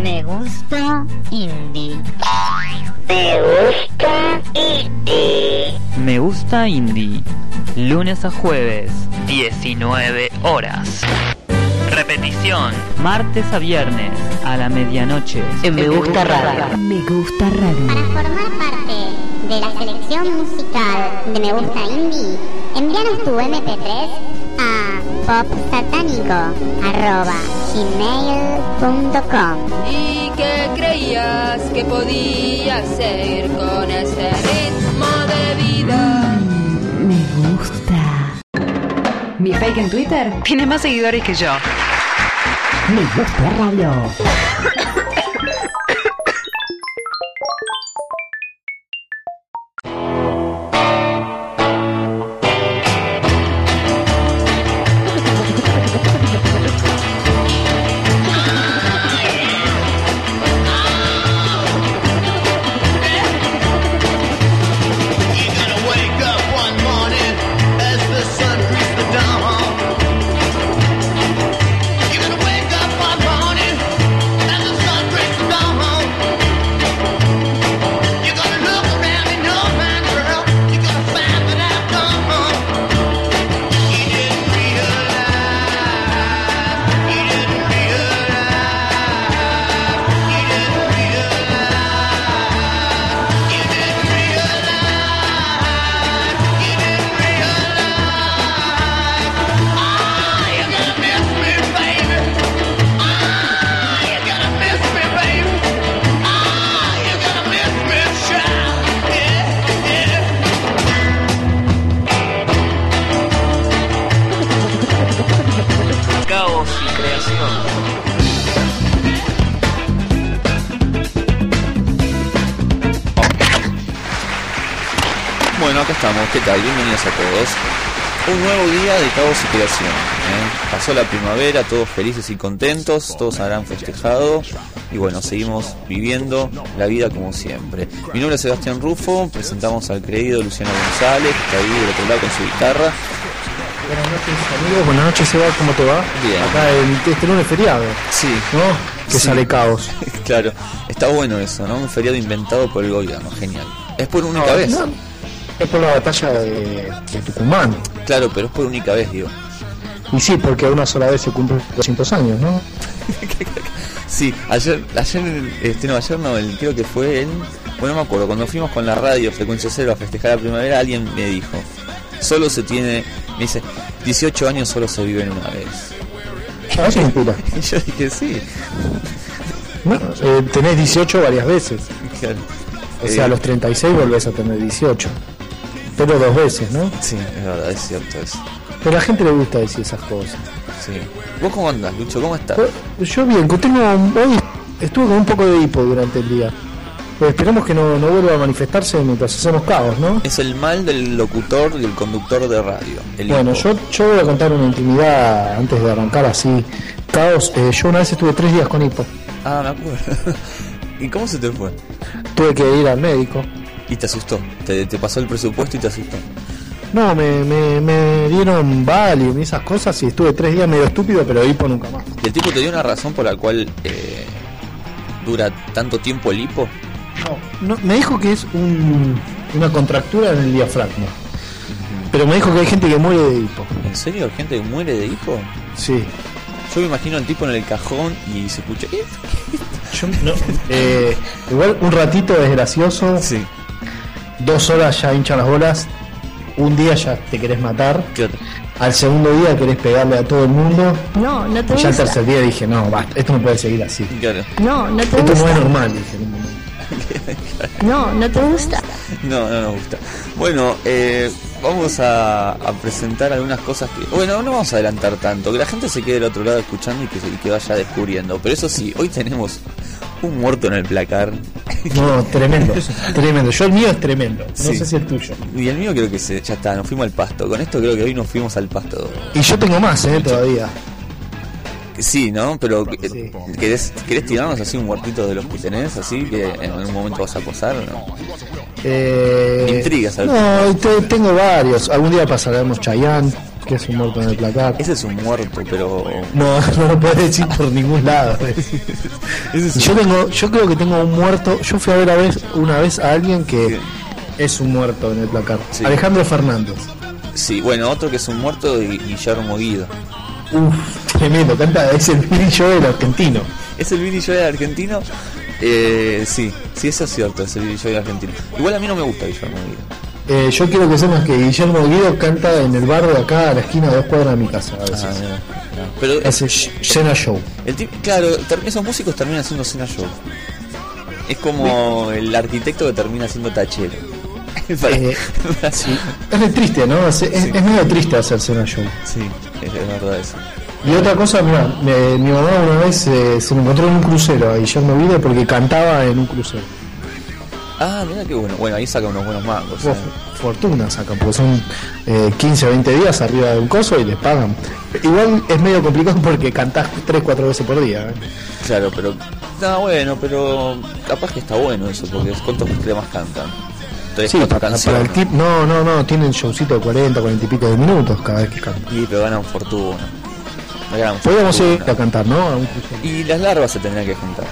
Me gusta indie. Me gusta indie. Me gusta indie. Lunes a jueves, 19 horas. Repetición, martes a viernes, a la medianoche. En Me Gusta Radio. Me gusta radio. Para formar parte de la selección musical de Me Gusta Indie, envíanos tu MP3 a popsatánico.gmail.com ¿Y qué creías que podía hacer con ese ritmo de vida? Me gusta. Mi fake en Twitter Tiene más seguidores que yo. Me gusta radio. La primavera, todos felices y contentos, todos habrán festejado y bueno, seguimos viviendo la vida como siempre. Mi nombre es Sebastián Rufo, presentamos al creído Luciano González, que está ahí del otro lado con su guitarra. Buenas noches amigos, buenas noches Seba, ¿cómo te va? Bien. Acá en este lunes feriado, Sí, ¿no? Que Sí. sale caos. claro, está bueno eso, ¿no? Un feriado inventado por el gobierno, genial. Es por única vez. No, es por la batalla de, de Tucumán. Claro, pero es por única vez, digo. Y sí, porque una sola vez se cumplen 200 años, ¿no? Sí, ayer, ayer, este, no, ayer no, el, creo que fue en, bueno, no me acuerdo, cuando fuimos con la radio Frecuencia Cero a festejar la primavera, alguien me dijo, solo se tiene, me dice, 18 años solo se viven una vez. Ah, eso es mentira. Y yo dije, sí, No, eh, tenés 18 varias veces. claro. O sea, a Eh, los 36 volvés a tener 18. Pero dos veces, ¿no? Sí, es verdad, es cierto eso. Pero a la gente le gusta decir esas cosas. Sí. ¿Vos cómo andás, Lucho? ¿Cómo estás? Yo- bien, tengo, hoy estuve con un poco de hipo durante el día. Pero esperemos que no, no vuelva a manifestarse mientras hacemos caos, ¿no? Es el mal del locutor y el conductor de radio. el Bueno, yo, yo voy a contar una intimidad antes de arrancar así. Caos, eh, yo una vez estuve tres días con hipo. Ah, me acuerdo. ¿Y cómo se te fue? Tuve que ir al médico. Y te asustó. Te, te pasó el presupuesto y te asustó. No, me, me, me dieron Valium y esas cosas y estuve tres días medio estúpido, pero hipo nunca más. ¿Y el tipo te dio una razón por la cual eh, dura tanto tiempo el hipo? No, no, me dijo que es un, una contractura en el diafragma. Pero me dijo que hay gente que muere de hipo. ¿En serio? ¿Hay gente que muere de hipo? Sí. Yo me imagino al tipo en el cajón y se escucha. "Eh". Yo no- eh, igual un ratito es gracioso, Sí, dos horas ya hinchan las bolas, un día ya te querés matar, claro. al segundo día querés pegarle a todo el mundo, No, no te y ya gusta. tercer día dije, no, basta, esto no puede seguir así. claro. No, no te Esto no es gusta. normal, dije. No, no te gusta. No, no nos gusta. Bueno, eh, vamos a, a presentar algunas cosas que. Bueno, no vamos a adelantar tanto, que la gente se quede del otro lado escuchando y que, se- y que vaya descubriendo. Pero eso sí, hoy tenemos un muerto en el placar. No, tremendo, tremendo. Yo el mío es tremendo, no Sí. sé si el tuyo. Y el mío creo que se, ya está, nos fuimos al pasto. Con esto creo que hoy nos fuimos al pasto. Y yo tengo más, eh, todavía. Sí, ¿no? Pero eh, Sí. ¿querés, ¿querés tirarnos así un muertito de los que tenés? Así que en algún momento vas a posar o no? Eh, Intrigas, ¿sabes? No, te- tengo varios. Algún día pasaremos Chayanne, que es un muerto en el placar. Ese es un muerto, pero. No, no lo puedes decir por ningún lado. yo tengo, yo creo que tengo un muerto. Yo fui a ver a vez, una vez a alguien que es un muerto en el placar. Sí. Alejandro Fernández. Sí, bueno, otro que es un muerto y Guillermo Guido. Uf, tremendo, canta, es el Billy Joel argentino. ¿Es el Billy Joel argentino? Eh, sí, sí, eso es cierto, es el Billy Joel argentino. Igual a mí no me gusta Guillermo Guido. Eh, yo quiero que sepas que Guillermo Guido canta en el bar de acá a la esquina de dos cuadras de mi casa. A veces. Ah. Pero Hace cena show. el tipo, claro, esos músicos terminan haciendo cena show. Es como el arquitecto que termina haciendo tachero. Para- Eh, sí. Es triste, ¿no? Es, es- es medio triste hacer cena show. Sí, es, es verdad eso. Y otra cosa, mira, me- mi mamá una vez eh, se lo encontró en un crucero a Guillermo Guido porque cantaba en un crucero. Ah, mira qué bueno. Bueno, ahí saca unos buenos mangos. Eh. fortuna sacan, porque son eh, 15 o 20 días arriba de un coso y les pagan. Igual es medio complicado porque cantás 3-4 veces por día. ¿eh? Claro, pero. No, bueno, pero. Capaz que está bueno eso, porque es cuántos temas cantan. Tres, Sí, para, para el tip, no, no, no, tienen showcito de 40, 40 y pico de minutos cada vez que cantan. Sí, pero ganan fortuna. Podríamos ir a cantar, ¿no? A un crucero. Y las larvas se tendrían que juntar.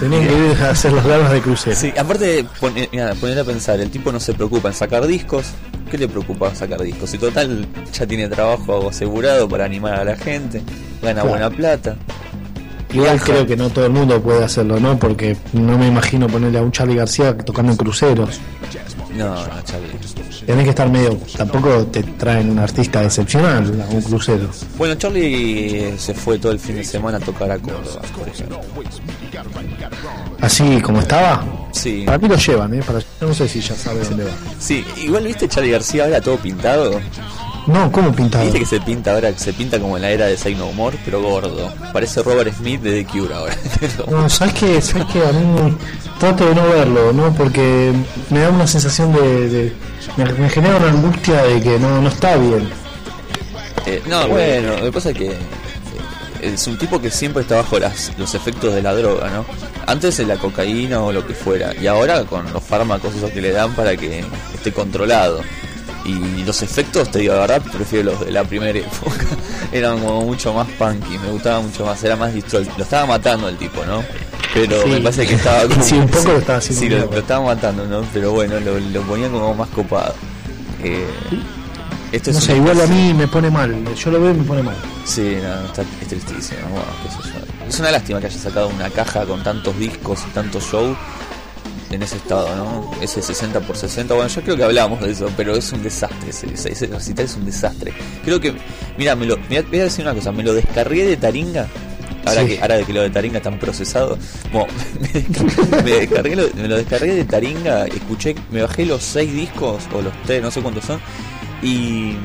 Tenían que ir a hacer las larvas de crucero. Sí, aparte, pon- eh, mira, poner a pensar, el tipo no se preocupa en sacar discos. ¿Qué le preocupa sacar discos? Si total ya tiene trabajo asegurado para animar a la gente, gana Claro. buena plata. Igual Viaja. creo que no todo el mundo puede hacerlo, ¿no? Porque no me imagino ponerle a un Charlie García tocando en cruceros. No, no, Charlie. Tenés que estar medio. Tampoco te traen un artista excepcional a un crucero. Bueno, Charlie eh, se fue todo el fin de semana a tocar a Córdoba, por ejemplo. Así como estaba. Sí, Para mí lo llevan, ¿eh? Para, no sé si ya sabe dónde va. sí. Igual viste Charlie García ahora todo pintado. No, ¿cómo pintado? Viste que se pinta ahora, se pinta como en la era de Say No More, pero gordo. Parece Robert Smith de The Cure ahora. No, ¿sabes qué? ¿Sabes qué? A mí trato de no verlo, ¿no? Porque me da una sensación de... de- me, me genera una angustia de que no, no está bien. Eh, no, bueno, lo que pasa es que eh, es un tipo que siempre está bajo las, los efectos de la droga, ¿no? Antes de la cocaína o lo que fuera, y ahora con los fármacos esos que le dan para que esté controlado. Y los efectos, te digo la verdad, prefiero los de la primera época. Eran como mucho más punky, me gustaba mucho más, era más destroy. Lo estaba matando el tipo, ¿no? Pero Sí. me parece que estaba como... Sí, un poco lo estaba haciendo Sí, lo, estaba matando, ¿no? Pero bueno, lo, lo ponían como más copado. Eh, esto No es sé, igual a mí me pone mal. Yo lo veo y me pone mal. Sí, no, está, es tristísimo. Bueno, qué sé yo. Es una lástima que haya sacado una caja con tantos discos y tantos shows en ese estado, ¿no? Ese 60 por 60. Bueno, yo creo que hablamos de eso, pero es un desastre. Ese, ese, recital es un desastre. Creo que, mira, me lo, mira, voy a decir una cosa, me lo descargué de Taringa. Ahora, Sí. que, ahora de que lo de Taringa están procesados, bueno, me, me descargué lo, me lo descargué de Taringa, escuché, me bajé los seis discos, o los tres, no sé cuántos son, y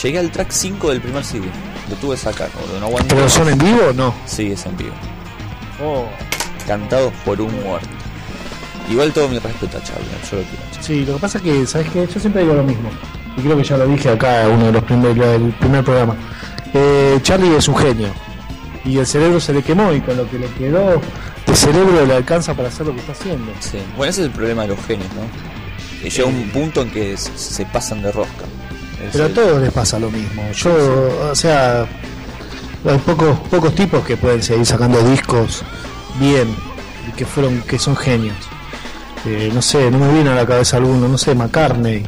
llegué al track 5 del primer CD. Lo tuve que sacar, no aguanté ¿Pero son en vivo o no? Sí, es en vivo. Cantados por un muerto. Igual todo mi respeto a Charlie, yo lo quiero. Sí, lo que pasa es que, ¿sabes qué? Yo siempre digo lo mismo. Y creo que ya lo dije acá en uno de los primeros del primer programa. Eh, Charlie es un genio. Y el cerebro se le quemó y con lo que le quedó, el cerebro le alcanza para hacer lo que está haciendo. Sí. Bueno, ese es el problema de los genios, ¿no? Que llega un punto en que se pasan de rosca. Es Pero a el- todos les pasa lo mismo. Yo, o sea, hay pocos pocos tipos que pueden seguir sacando discos bien y que fueron que son genios. Eh, no sé, no me viene a la cabeza alguno, no sé, McCartney.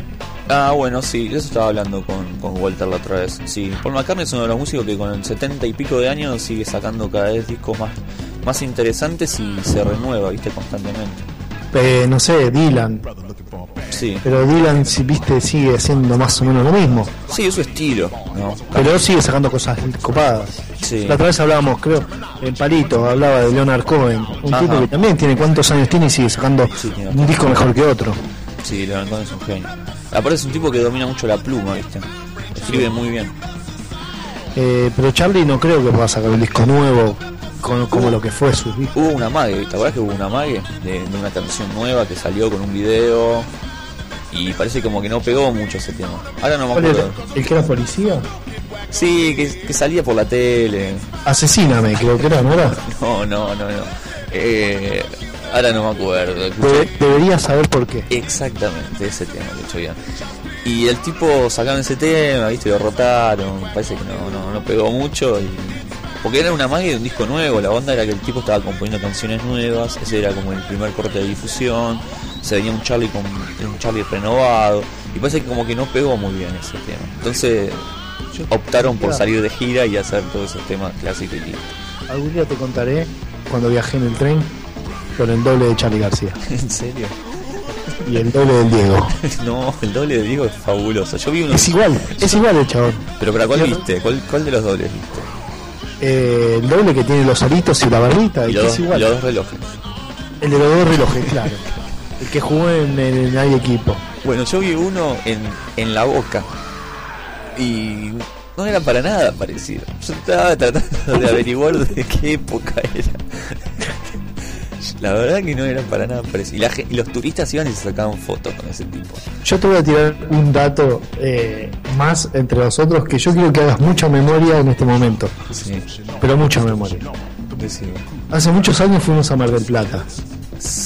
Ah, bueno, sí, eso estaba hablando con, con Walter la otra vez. Sí, Paul McCartney es uno de los músicos que con el 70 y pico de años sigue sacando cada vez discos más, más interesantes y se renueva, viste, constantemente. Eh, no sé, Dylan. Sí, Pero Dylan, si viste, sigue haciendo más o menos lo mismo. sí, es su estilo, ¿no? Pero sigue sacando cosas copadas. Sí. La otra vez hablábamos, creo, en Palito, hablaba de Leonard Cohen. Un Ajá. tipo que también tiene cuántos años tiene y sigue sacando Sí, un disco mejor que otro. Sí, Leonard Cohen es un genio. Aparte es un tipo que domina mucho la pluma, viste. Escribe muy bien. Eh, pero Charlie no creo que pueda sacar un disco nuevo con- como lo que fue su disco. Hubo una mague, ¿te acuerdas que hubo una mague de, de una canción nueva que salió con un video? Y parece como que no pegó mucho ese tema. Ahora no me acuerdo. ¿El que era policía? Sí, que, que salía por la tele. Asesíname, creo que era, ¿no era? No, no, no, no. Eh, ahora no me acuerdo. Debe- debería saber por qué. Exactamente, ese tema, de hecho bien. Y el tipo sacaron ese tema, viste, lo rotaron, parece que no, no, no pegó mucho y porque era una magia de un disco nuevo, la onda era que el tipo estaba componiendo canciones nuevas, ese era como el primer corte de difusión, se venía un Charlie con un Charlie renovado, y parece que como que no pegó muy bien ese tema. Entonces optaron por salir de gira y hacer todos esos temas clásicos y listo. Algún día te contaré cuando viajé en el tren con el doble de Charlie García ¿En serio? y el doble del Diego. No, el doble de Diego es fabuloso. Yo vi uno. Es igual, es igual el chabón. Pero para cuál viste? ¿Cuál, cuál de los dobles viste? Eh, el doble que tiene los aritos y la barbita, Y el los, es igual. los dos relojes. El de los dos relojes, claro. El que jugó en, hay equipo. Bueno, yo vi uno en, en la boca. Y no era para nada parecido. Yo estaba tratando de averiguar de qué época era. La verdad que no era para nada parecido. Y, los turistas iban y se sacaban fotos con ese tipo. Yo te voy a tirar un dato eh, más entre nosotros que yo quiero que hagas mucha memoria en este momento. Sí, Pero mucha memoria. decime. Hace muchos años fuimos a Mar del Plata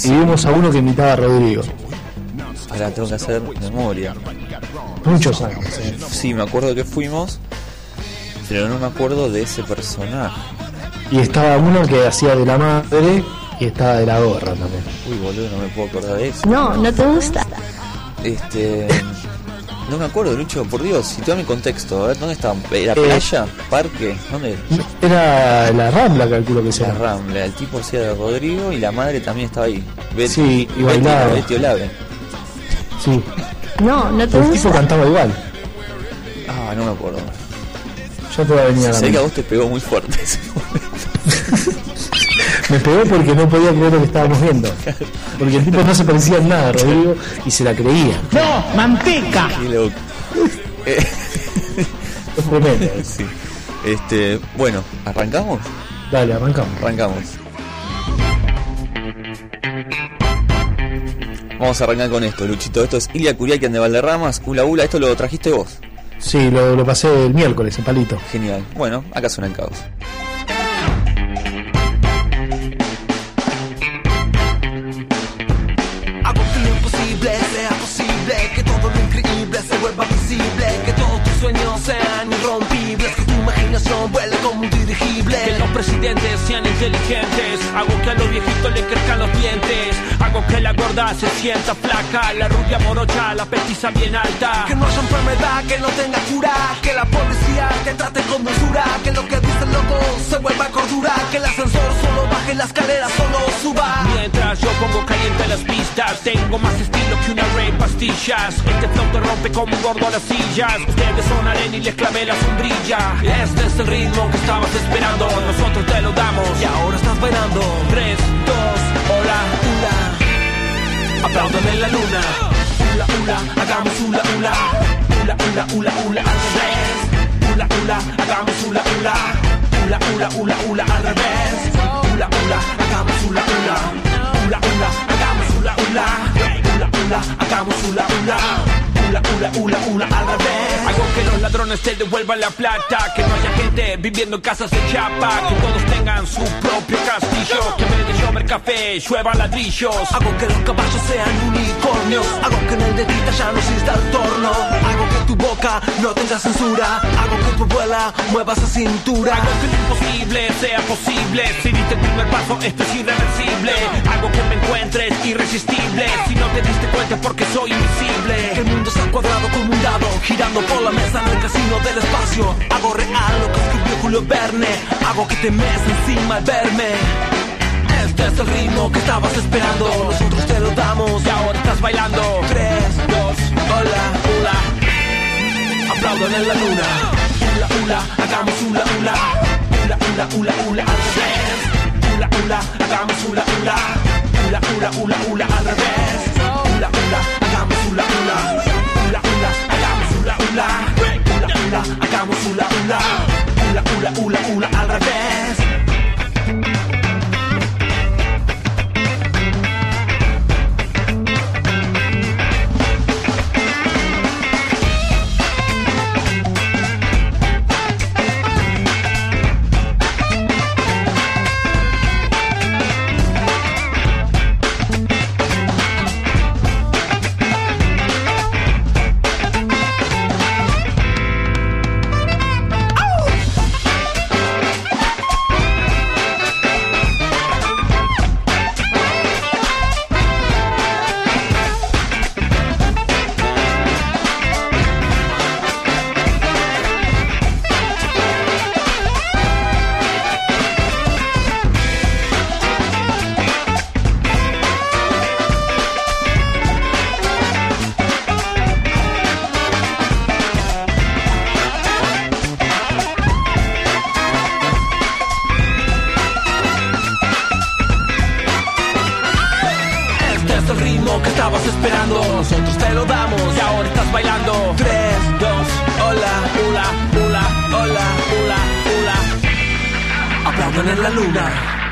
y vimos a uno que imitaba a Rodrigo. Ahora tengo que hacer memoria. Muchos años. eh. Sí, me acuerdo que fuimos, pero no me acuerdo de ese personaje. Y estaba uno que hacía de la madre y estaba de la gorra también. Uy, boludo, no me puedo acordar de eso. No, no te gusta. Este. No me acuerdo, Lucho, por Dios, situame mi contexto. A ver, ¿dónde estaban? ¿Era Eh, playa? ¿Parque? ¿Dónde? Era la Rambla, calculo que La sea. Rambla. El tipo hacía de Rodrigo y la madre también estaba ahí. Betty, Sí, y bailaba. Betty Olave. Sí. No, no te El tipo gusta. cantaba igual. Ah, no me acuerdo. Ya te va a venir a la Sé que a mente. vos te pegó muy fuerte ese Me pegó porque no podía creer lo que estábamos viendo. Porque el tipo no se parecía en nada a Rodrigo y se la creía. Qué loco. Eh, Es tremendo. sí. Este, bueno, ¿arrancamos? Dale, arrancamos. Arrancamos. Vamos a arrancar con esto, Luchito. Esto es Ilia Curiaquian de Valderramas. Ula Ula, esto lo trajiste vos. Sí, lo, lo pasé el miércoles, en palito. Genial. Bueno, acá suena el caos. Visible, que todos tus sueños sean tu imaginación vuele como un dirigible. Que los presidentes sean inteligentes. Hago que a los viejitos le crezcan los dientes. Hago que la gorda se sienta flaca. La rubia morocha, la petiza bien alta. Que no haya enfermedad, que no tenga cura, que la policía te trate con dulzura, que lo que dice el loco se vuelva cordura, que el ascensor solo baje, la escalera solo suba. Mientras yo pongo caliente las pistas, tengo más estilo que una Ray pastillas. Este flow te rompe como un gordo a las sillas. Ustedes son arena y les clavé la sombrilla. Este es el ritmo que estabas esperando. Nosotros te lo damos. Y ahora estás bailando. 3, 2, hola, Hula, aplaudan en la luna. hula, hula, hagamos hula, hula, hula, hula, hula, hula, al revés. Hula, hula, hagamos hula, hula, hula, hula, hula, hula, al revés. Hula, hula, hagamos hula, hula, hula, hula, hagamos hula, hula, hula, hula, hagamos hula, hula, hula, hula, hula, hula, al revés. Hago que los ladrones te devuelvan la plata, que no haya gente viviendo en casas de chapa, que todos tengan su propio castillo, que en vez de llover café lluevan ladrillos. Hago que los caballos sean unicornios. Hago que en el de Tita ya no exista el torno. Hago que tu boca no tenga censura. Hago que tu abuela mueva esa cintura. Hago que lo imposible sea posible. Si diste el primer paso, esto es irreversible. Hago que me encuentres irresistible. Si no te diste cuenta porque soy invisible. el mundo cuadrado como un dado, girando por la mesa en el casino del espacio. Hago real lo que escribió Julio Verne. Hago que te mes encima al verme. Este es el ritmo que estabas esperando. Nosotros te lo damos. Y ahora estás bailando. 3, 2, hola, Hola, aplaudan en la luna. Hula, hula, hagamos hula, hula. Hula, hula, hula, hula, al revés. Hula, hula, hagamos hula, hula. Hula, hula, hula, hula, al revés. Hula, hula, hagamos hula, hula. Hula, hula. Hula, hula, hagamos hula, hula. Hula, hula, hula, hula, al revés. nella luna.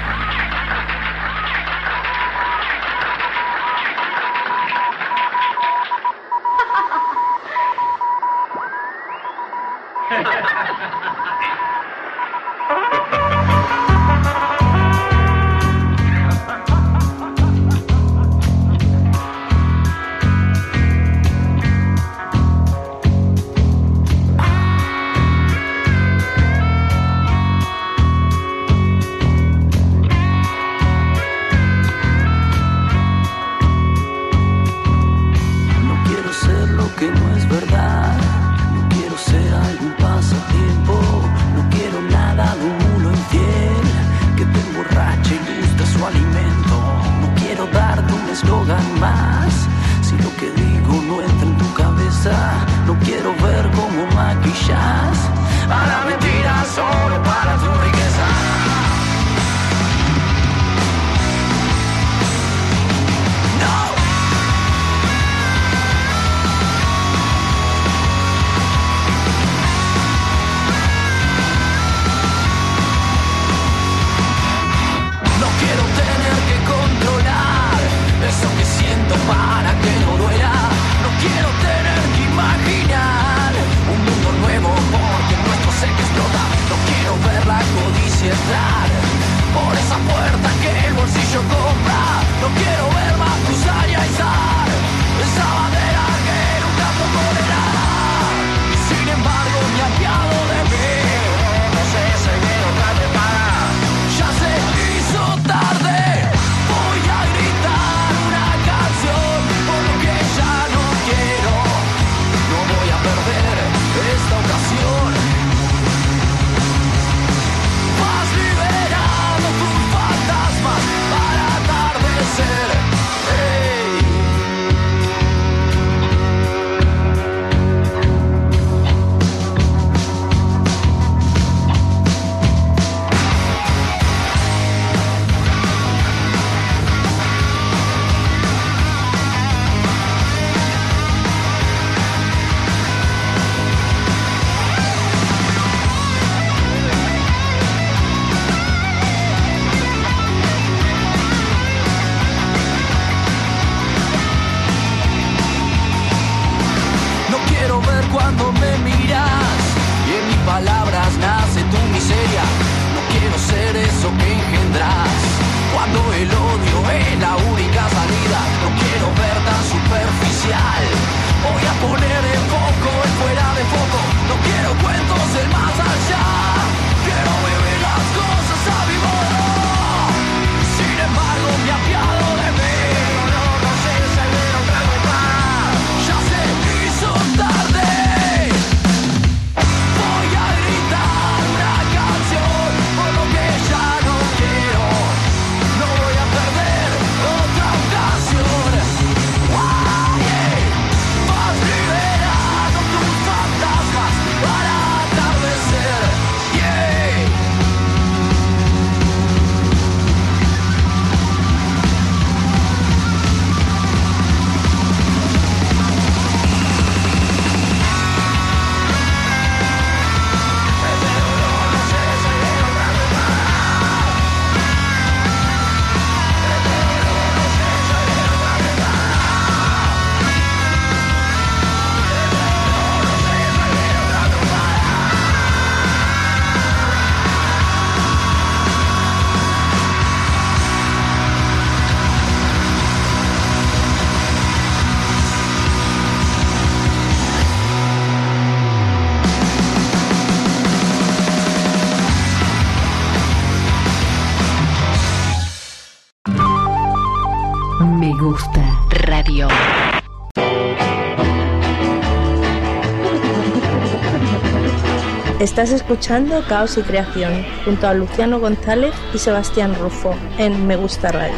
Estás escuchando Caos y Creación junto a Luciano González y Sebastián Rufo en Me Gusta Radio.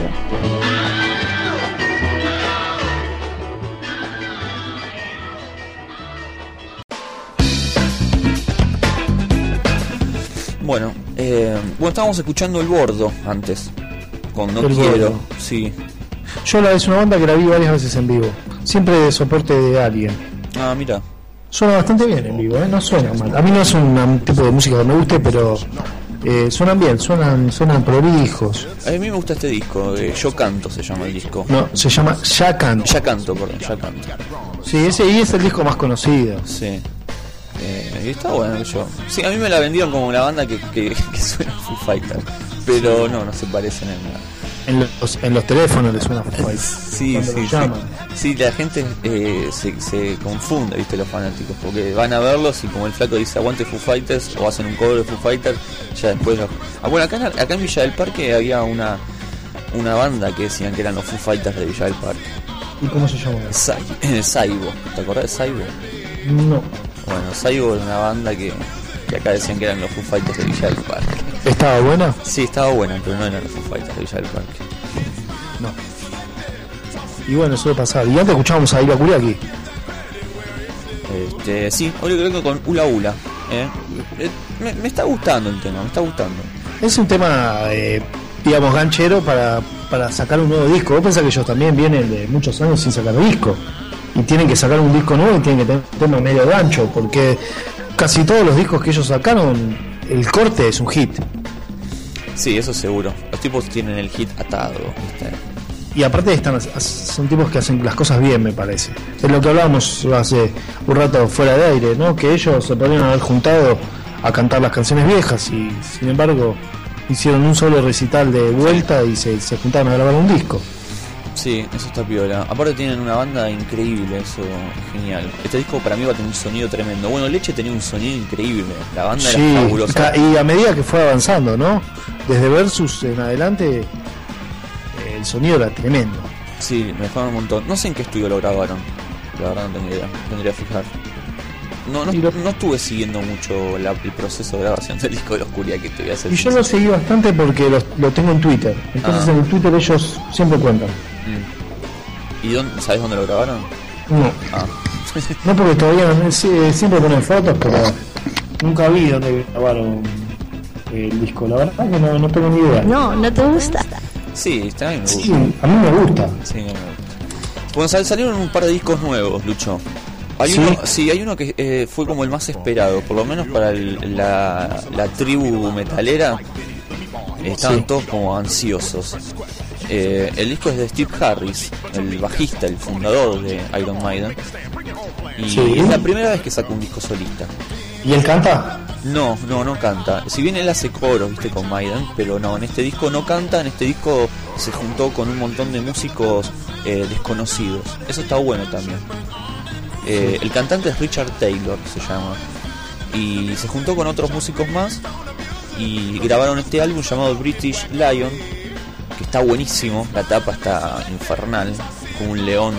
Bueno, eh, bueno, estábamos escuchando El Bordo antes, con No el Quiero, sí. Yo la es una banda que la vi varias veces en vivo, siempre de soporte de alguien. Ah, mira. Suena bastante bien en vivo, ¿eh? no suena mal. A mí no es un, tipo de música que me guste, pero eh, suenan bien, suenan, suenan prolijos. A mí me gusta este disco, eh, Yo Canto se llama el disco. No, se llama Ya Canto. Ya Canto, perdón, Ya Canto. Sí, ese y es el disco más conocido. Sí. Eh, y está bueno, yo. Sí, a mí me la vendieron como una banda que, que, que suena Foo Fighters. Pero no, no se parecen en nada. En los, en los teléfonos le suena Foo Fighters. Sí, sí, sí. llaman. Sí, la gente eh, se, se confunde, viste, los fanáticos, porque van a verlos y como el flaco dice aguante Foo Fighters o hacen un cover de Foo Fighters, ya después lo... Ah, bueno, acá, en- acá en Villa del Parque había una una banda que decían que eran los Foo Fighters de Villa del Parque. ¿Y cómo se llama? Sai- Saibo, ¿te acordás de Saibo? No. Bueno, Saibo era una banda que, que acá decían que eran los Foo Fighters de Villa del Parque. ¿Estaba buena? Sí, estaba buena, pero no eran los Foo Fighters de Villa del Parque. No. Y bueno, suele pasar. Y antes escuchábamos a Ira Kuriaki. Este, sí, hoy creo que con Ula Ula. ¿eh? Eh, Me, me está gustando el tema, me está gustando. Es un tema, eh, digamos, ganchero para, para sacar un nuevo disco. Vos pensás que ellos también vienen de muchos años sin sacar disco. Y tienen que sacar un disco nuevo y tienen que tener un tema medio gancho. Porque casi todos los discos que ellos sacaron, el corte es un hit. Sí, eso seguro. Los tipos tienen el hit atado, ¿viste? Y aparte están, son tipos que hacen las cosas bien, me parece. Es lo que hablábamos hace un rato fuera de aire, ¿no? Que ellos se podrían haber juntado a cantar las canciones viejas y sin embargo hicieron un solo recital de vuelta y se, se juntaron a grabar un disco. Sí, eso está piola. Aparte tienen una banda increíble, eso es genial. Este disco para mí va a tener un sonido tremendo. Bueno, Leche tenía un sonido increíble. La banda Sí, era fabulosa. y a medida que fue avanzando, ¿no? Desde Versus en adelante, el sonido era tremendo. Sí, me dejaron un montón. No sé en qué estudio lo grabaron. La verdad no tengo idea. Tendría que fijar. No, no, no estuve siguiendo mucho la- el proceso de grabación del disco de la oscuridad que te voy a hacer. Y yo lo seguí bastante porque los- lo tengo en Twitter. Entonces Ah. en el Twitter ellos siempre cuentan. ¿Y dónde, sabes dónde lo grabaron? No. Ah. No porque todavía no- sí, siempre ponen fotos, pero nunca vi dónde grabaron el disco. La verdad que no, no tengo ni idea. No, no te gusta. Sí, está bien, me gusta. Sí, a mí me gusta. Sí, a mí me gusta. Bueno, sal- salieron un par de discos nuevos, Lucho. Hay ¿Sí? uno, sí, hay uno que eh, fue como el más esperado, por lo menos para el- la, la tribu metalera. Estaban Sí. todos como ansiosos. Eh, el disco es de Steve Harris, el bajista, el fundador de Iron Maiden. Y Sí. es la primera vez que saca un disco solista. ¿Y él canta? No, no, no canta. Si bien él hace coros, viste, con Maiden, pero no, en este disco no canta, en este disco se juntó con un montón de músicos eh, desconocidos. Eso está bueno también. Eh, el cantante es Richard Taylor, se llama. Y se juntó con otros músicos más y grabaron este álbum llamado British Lion, que está buenísimo, la tapa está infernal, como un león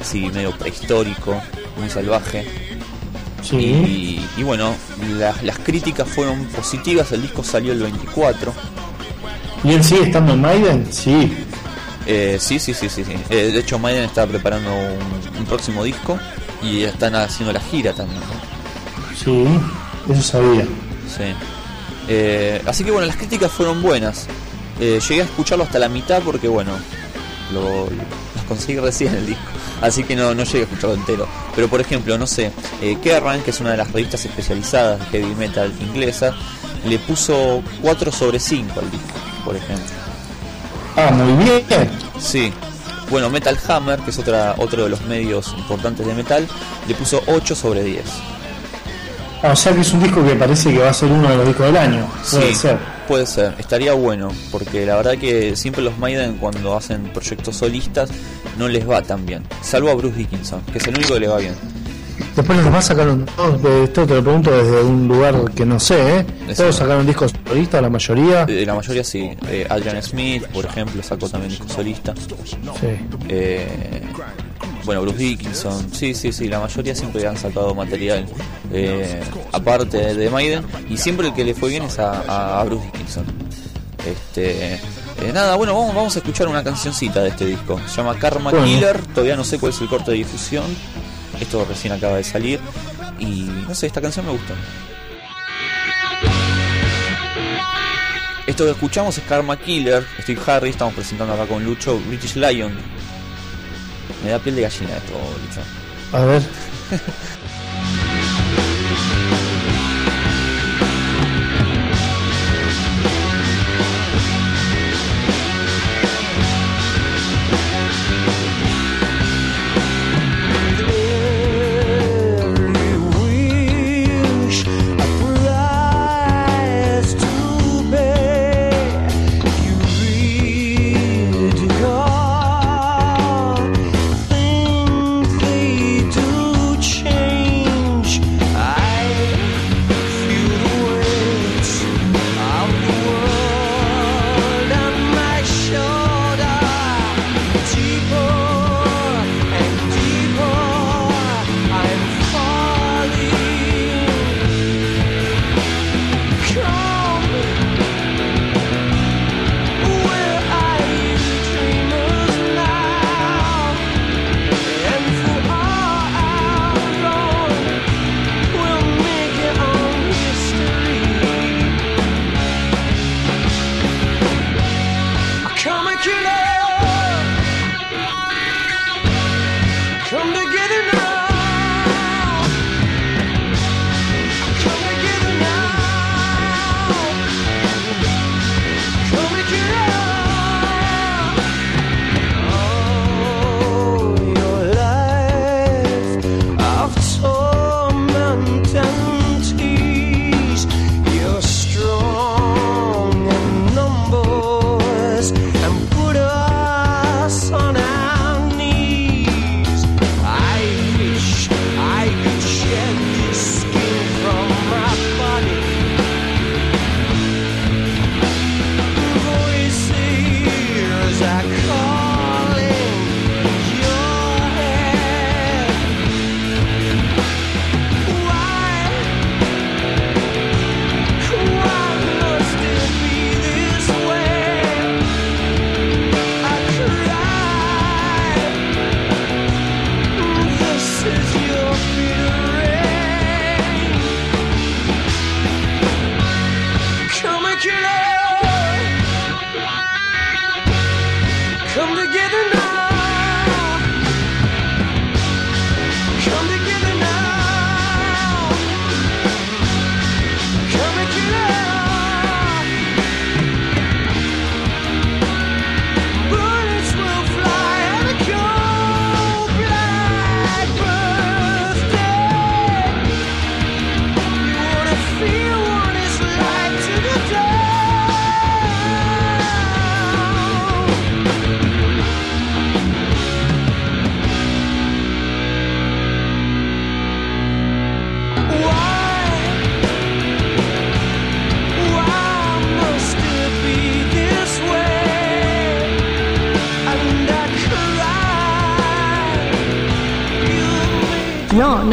así medio prehistórico, muy salvaje. Sí. Y, y bueno, la- las críticas fueron positivas, el disco salió el 24. ¿Y él sigue estando en Maiden? Sí. Eh, sí, sí, sí, sí. sí. Eh, de hecho, Maiden está preparando un, un próximo disco y están haciendo la gira también. ¿no? Sí, eso sabía. Sí. Eh, así que bueno, las críticas fueron buenas. Eh, llegué a escucharlo hasta la mitad porque bueno, lo, las conseguí recién el disco. Así que no, no llegué a escucharlo entero. Pero por ejemplo, no sé, eh, Kerrang, que es una de las revistas especializadas de heavy metal inglesa, le puso 4 sobre 5 al disco, por ejemplo. Ah, muy bien. Sí. Bueno, Metal Hammer, que es otra, otro de los medios importantes de metal, le puso 8 sobre 10. Ah, o sea que es un disco que parece que va a ser uno de los discos del año. Puede Sí, ser. Puede ser, estaría bueno, porque la verdad que siempre los Maiden cuando hacen proyectos solistas no les va tan bien, salvo a Bruce Dickinson, que es el único que le va bien. Después los demás sacaron todos, de esto te lo pregunto desde un lugar que no sé, ¿eh? Todos sacaron discos solistas, la mayoría. Eh, la mayoría sí, eh, Adrian Smith, por ejemplo, sacó también disco solista. Sí. Eh, bueno, Bruce Dickinson, sí, sí, sí, la mayoría siempre han sacado material eh, aparte de Maiden y siempre el que le fue bien es a, a Bruce Dickinson. Este, eh, nada, bueno, vamos, vamos a escuchar una cancioncita de este disco. Se llama Karma Bueno. Killer, todavía no sé cuál es el corte de difusión. Esto recién acaba de salir y no sé, esta canción me gusta. Esto que escuchamos es Karma Killer, Steve Harris, estamos presentando acá con Lucho, British Lion. Me da piel de gallina esto, Lucho. A ver.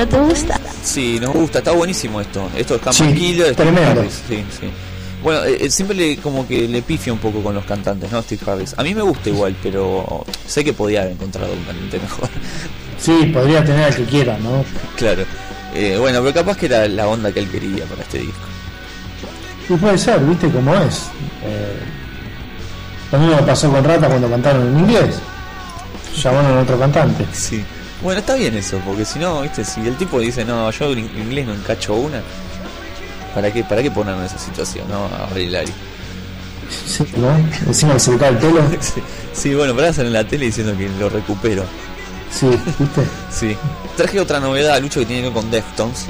No, no te gusta. Sí, nos gusta, está buenísimo esto. Esto es Sí, Killer, Steve tremendo. Harris. Sí, sí. Bueno, eh, eh, siempre le, como que le pifia un poco con los cantantes, ¿no? Steve Harris. A mí me gusta igual, pero sé que podía haber encontrado un cantante mejor. Sí, podría tener al que quiera, ¿no? claro. Eh, bueno, pero capaz que era la onda que él quería para este disco. Y puede ser, viste cómo es. Eh, lo mismo pasó con Rata cuando cantaron en inglés. Llamaron a otro cantante. Sí. Bueno, está bien eso, porque si no, viste, si el tipo dice, no, yo en inglés no encacho una, ¿para qué, para qué ponerme en esa situación, no? A Brilari. Sí, ¿no? Encima que se le cae el pelo. sí, sí, bueno, para en la tele diciendo que lo recupero. Sí, ¿viste? Sí. Traje otra novedad, Lucho, que tiene que ver con Deftones.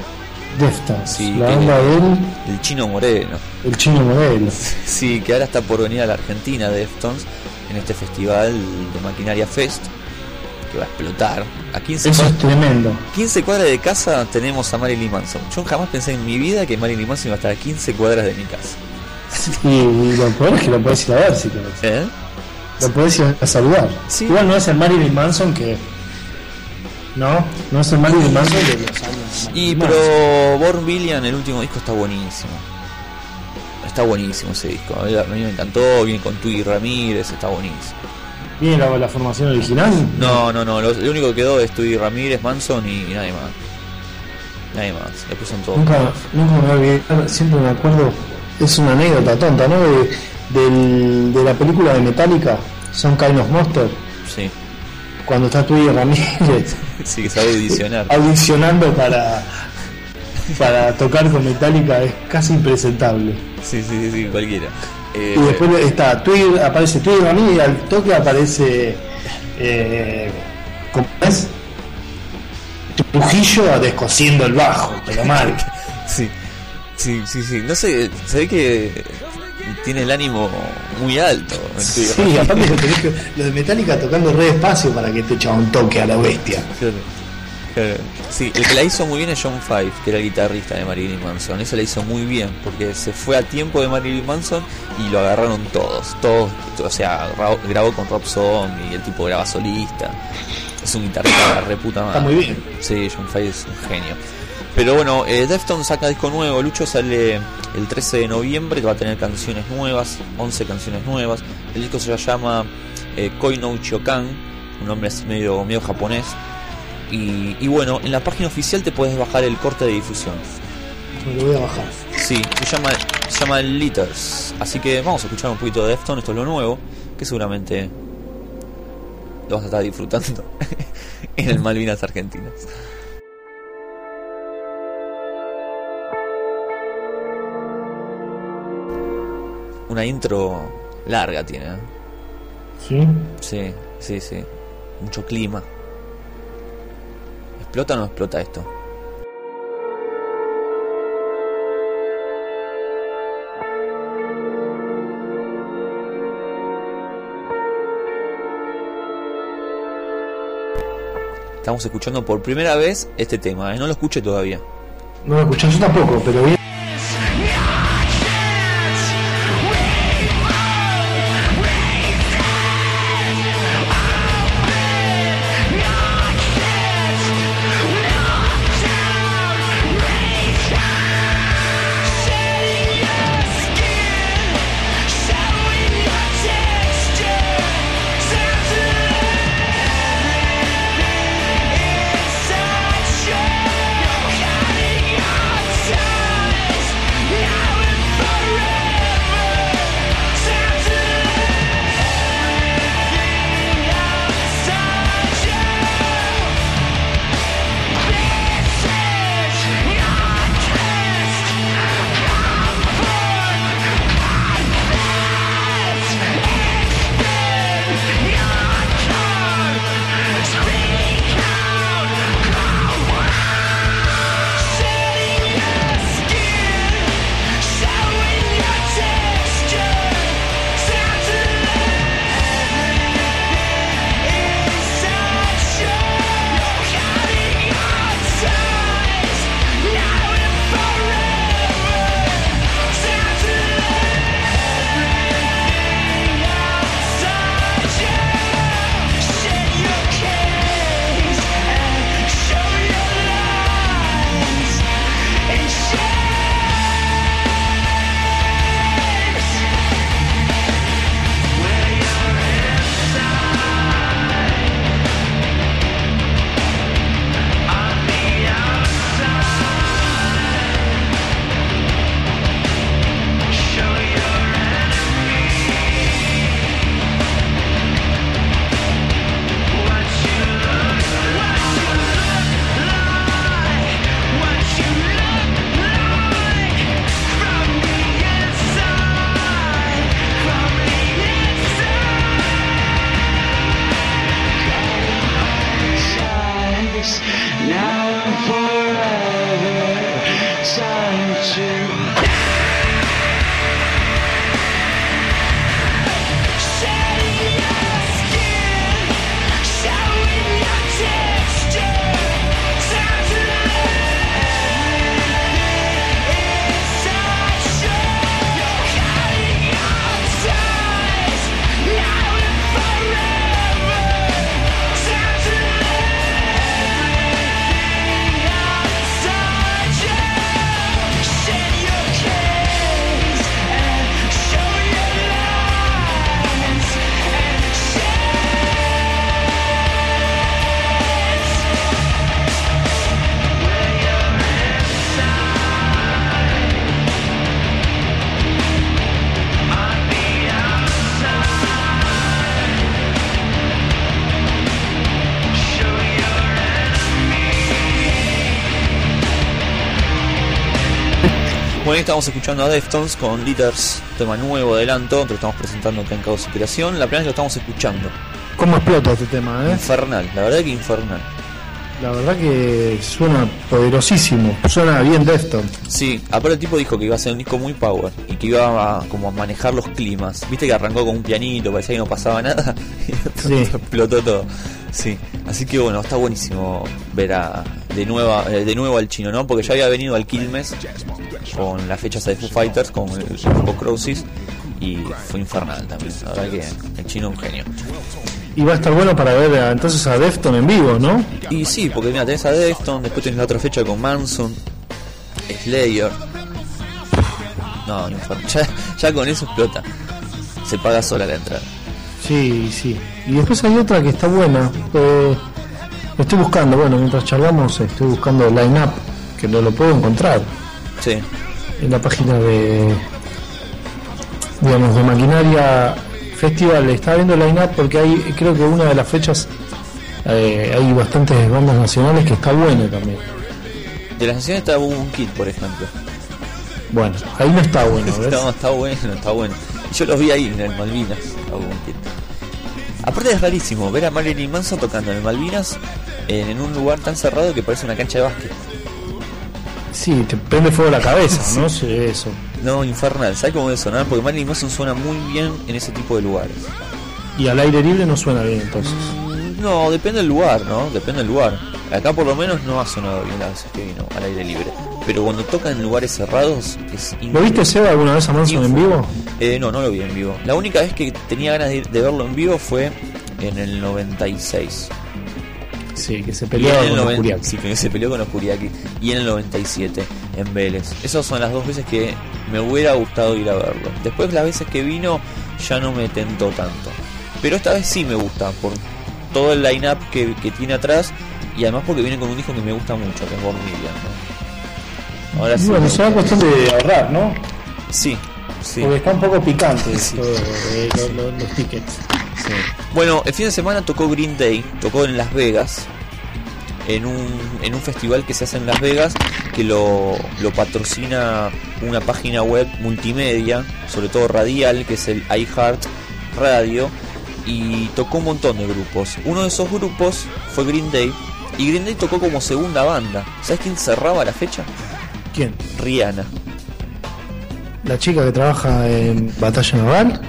Deftones. Sí, la onda de él, El chino Moreno. el chino modelo. Sí, que ahora está por venir a la Argentina, Deftones, en este festival de Maquinaria Fest, que va a explotar. A 15, Eso es cuadras, tremendo. 15 cuadras de casa tenemos a Marilyn Manson. Yo jamás pensé en mi vida que Marilyn Manson iba a estar a 15 cuadras de mi casa. Y, y lo peor es que lo podés ir a ver si querés. ¿Eh? Lo podés ir a saludar. Sí. Igual no es el Marilyn Manson que. No, no es el Marilyn Manson de los años. Y pero Born Billion, el último disco, está buenísimo. Está buenísimo ese disco. A mí, a mí me encantó, viene con Twiggy Ramírez, está buenísimo. ¿Viene la, la formación original? No, no, no, lo, lo único que quedó es Twiggy Ramírez, Manson y, y nadie más. Nadie más, después son todos. Nunca, nunca me voy a olvidar, siempre me acuerdo, es una anécdota tonta, ¿no? De del- de la película de Metallica, Son Kind of Monster, Sí, cuando está Twiggy Ramírez sí, que sabe audicionar. audicionando para, para tocar con Metallica, es casi impresentable. Sí, sí, sí, sí, cualquiera. Eh, Y después está Twiggy, aparece Twiggy Ramírez y al toque aparece. Eh, ¿Cómo es? Trujillo descosiendo el bajo, pero mal. Sí, sí, sí, sí. No sé, se ve que tiene el ánimo muy alto. Sí, aparte lo, tenés que- lo de Metallica tocando re despacio para que te echa un toque a la bestia. Claro, claro. Sí, el que la hizo muy bien es John Five, que era el guitarrista de Marilyn Manson. Eso la hizo muy bien, porque se fue a tiempo de Marilyn Manson y lo agarraron todos. Todos, o sea, grabó, con Rob Zombie, el tipo graba solista. Es un guitarrista de la reputa madre. Está muy bien. Sí, John Five es un genio. Pero bueno, eh, Deftones saca disco nuevo. Lucho sale el 13 de noviembre, que va a tener canciones nuevas, 11 canciones nuevas. El disco se llama eh, Koi no Chokan, un nombre así medio, medio japonés. Y, y bueno, en la página oficial te puedes bajar el corte de difusión. Me lo voy a bajar. Sí, se llama, se llama Litters. Así que vamos a escuchar un poquito de Deftones, esto es lo nuevo, que seguramente lo vas a estar disfrutando en el Malvinas Argentinas. Una intro larga tiene. ¿eh? ¿Sí? Sí, sí, sí. Mucho clima. ¿Explota o no explota esto? Estamos escuchando por primera vez este tema, ¿eh? no lo escuché todavía. No lo escuché yo tampoco, pero bien. Bueno, ahí estamos escuchando a Deftones con Litters, tema nuevo, adelanto, que lo estamos presentando acá en Caos y Creación. La primera vez que lo estamos escuchando. ¿Cómo explota este tema, eh? Infernal, la verdad que infernal. La verdad que suena poderosísimo, suena bien Defton. Sí, aparte el tipo dijo que iba a ser un disco muy power y que iba a, como a manejar los climas. Viste que arrancó con un pianito, parecía que no pasaba nada y Sí. explotó todo. Sí, así que bueno, está buenísimo ver a, de, nueva, eh, de nuevo al chino, ¿no? Porque ya había venido al Quilmes con las fechas de Foo Fighters, con el grupo Crowsis y fue infernal también. La verdad que el chino es un genio. Y va a estar bueno para ver a- entonces a Defton en vivo, ¿no? Y sí, porque mira, tenés a Defton, después tenés la otra fecha con Manson, Slayer. No. Ya, ya con eso explota. Se paga sola la entrada. Sí, sí. Y después hay otra que está buena. eh, estoy buscando, bueno, mientras charlamos estoy buscando line-up, que no lo puedo encontrar Sí. en la página de, digamos, de Maquinaria Festival. Estaba viendo line-up porque hay, creo que una de las fechas eh, hay bastantes bandas nacionales que está buena también. De las naciones está un Kid, por ejemplo. Bueno, ahí no está bueno, ¿ves? No, está bueno, está bueno. Yo los vi ahí en el Malvinas, a Boom Kid. Aparte es rarísimo ver a Marilyn Manson tocando en Malvinas en, en un lugar tan cerrado que parece una cancha de básquet. Sí, te prende fuego la cabeza, ¿no? Sí, eso. No, infernal. ¿Sabes cómo debe sonar? Porque Marilyn Manson suena muy bien en ese tipo de lugares. Y al aire libre no suena bien entonces. No, depende del lugar, ¿no? Depende del lugar. Acá por lo menos no ha sonado bien las veces que vino al aire libre. Pero cuando toca en lugares cerrados es ¿Lo viste Seba alguna vez a Manson en vivo? Eh, no, no lo vi en vivo. La única vez que tenía ganas de, de verlo en vivo fue en el 96. Sí, que se el con los Kuriaki. Sí, que se peleó con los Kuriaki. Y en el 97 en Vélez. Esas son las dos veces que me hubiera gustado ir a verlo. Después las veces que vino ya no me tentó tanto. Pero esta vez sí me gusta por todo el line-up que, que tiene atrás y además porque viene con un disco que me gusta mucho, que es Born Million, ¿no? Ahora sí. bueno, será cuestión de ahorrar, ¿no? Sí, sí. Porque está un poco picante Sí. todo, eh, los tickets. Sí. Bueno, el fin de semana tocó Green Day, tocó en Las Vegas, en un, en un festival que se hace en Las Vegas, que lo, lo patrocina una página web multimedia, sobre todo radial, que es el iHeart Radio, y tocó un montón de grupos. Uno de esos grupos fue Green Day, y Green Day tocó como segunda banda. ¿Sabes quién cerraba la fecha? ¿Quién? Rihanna. La chica que trabaja en Batalla Naval.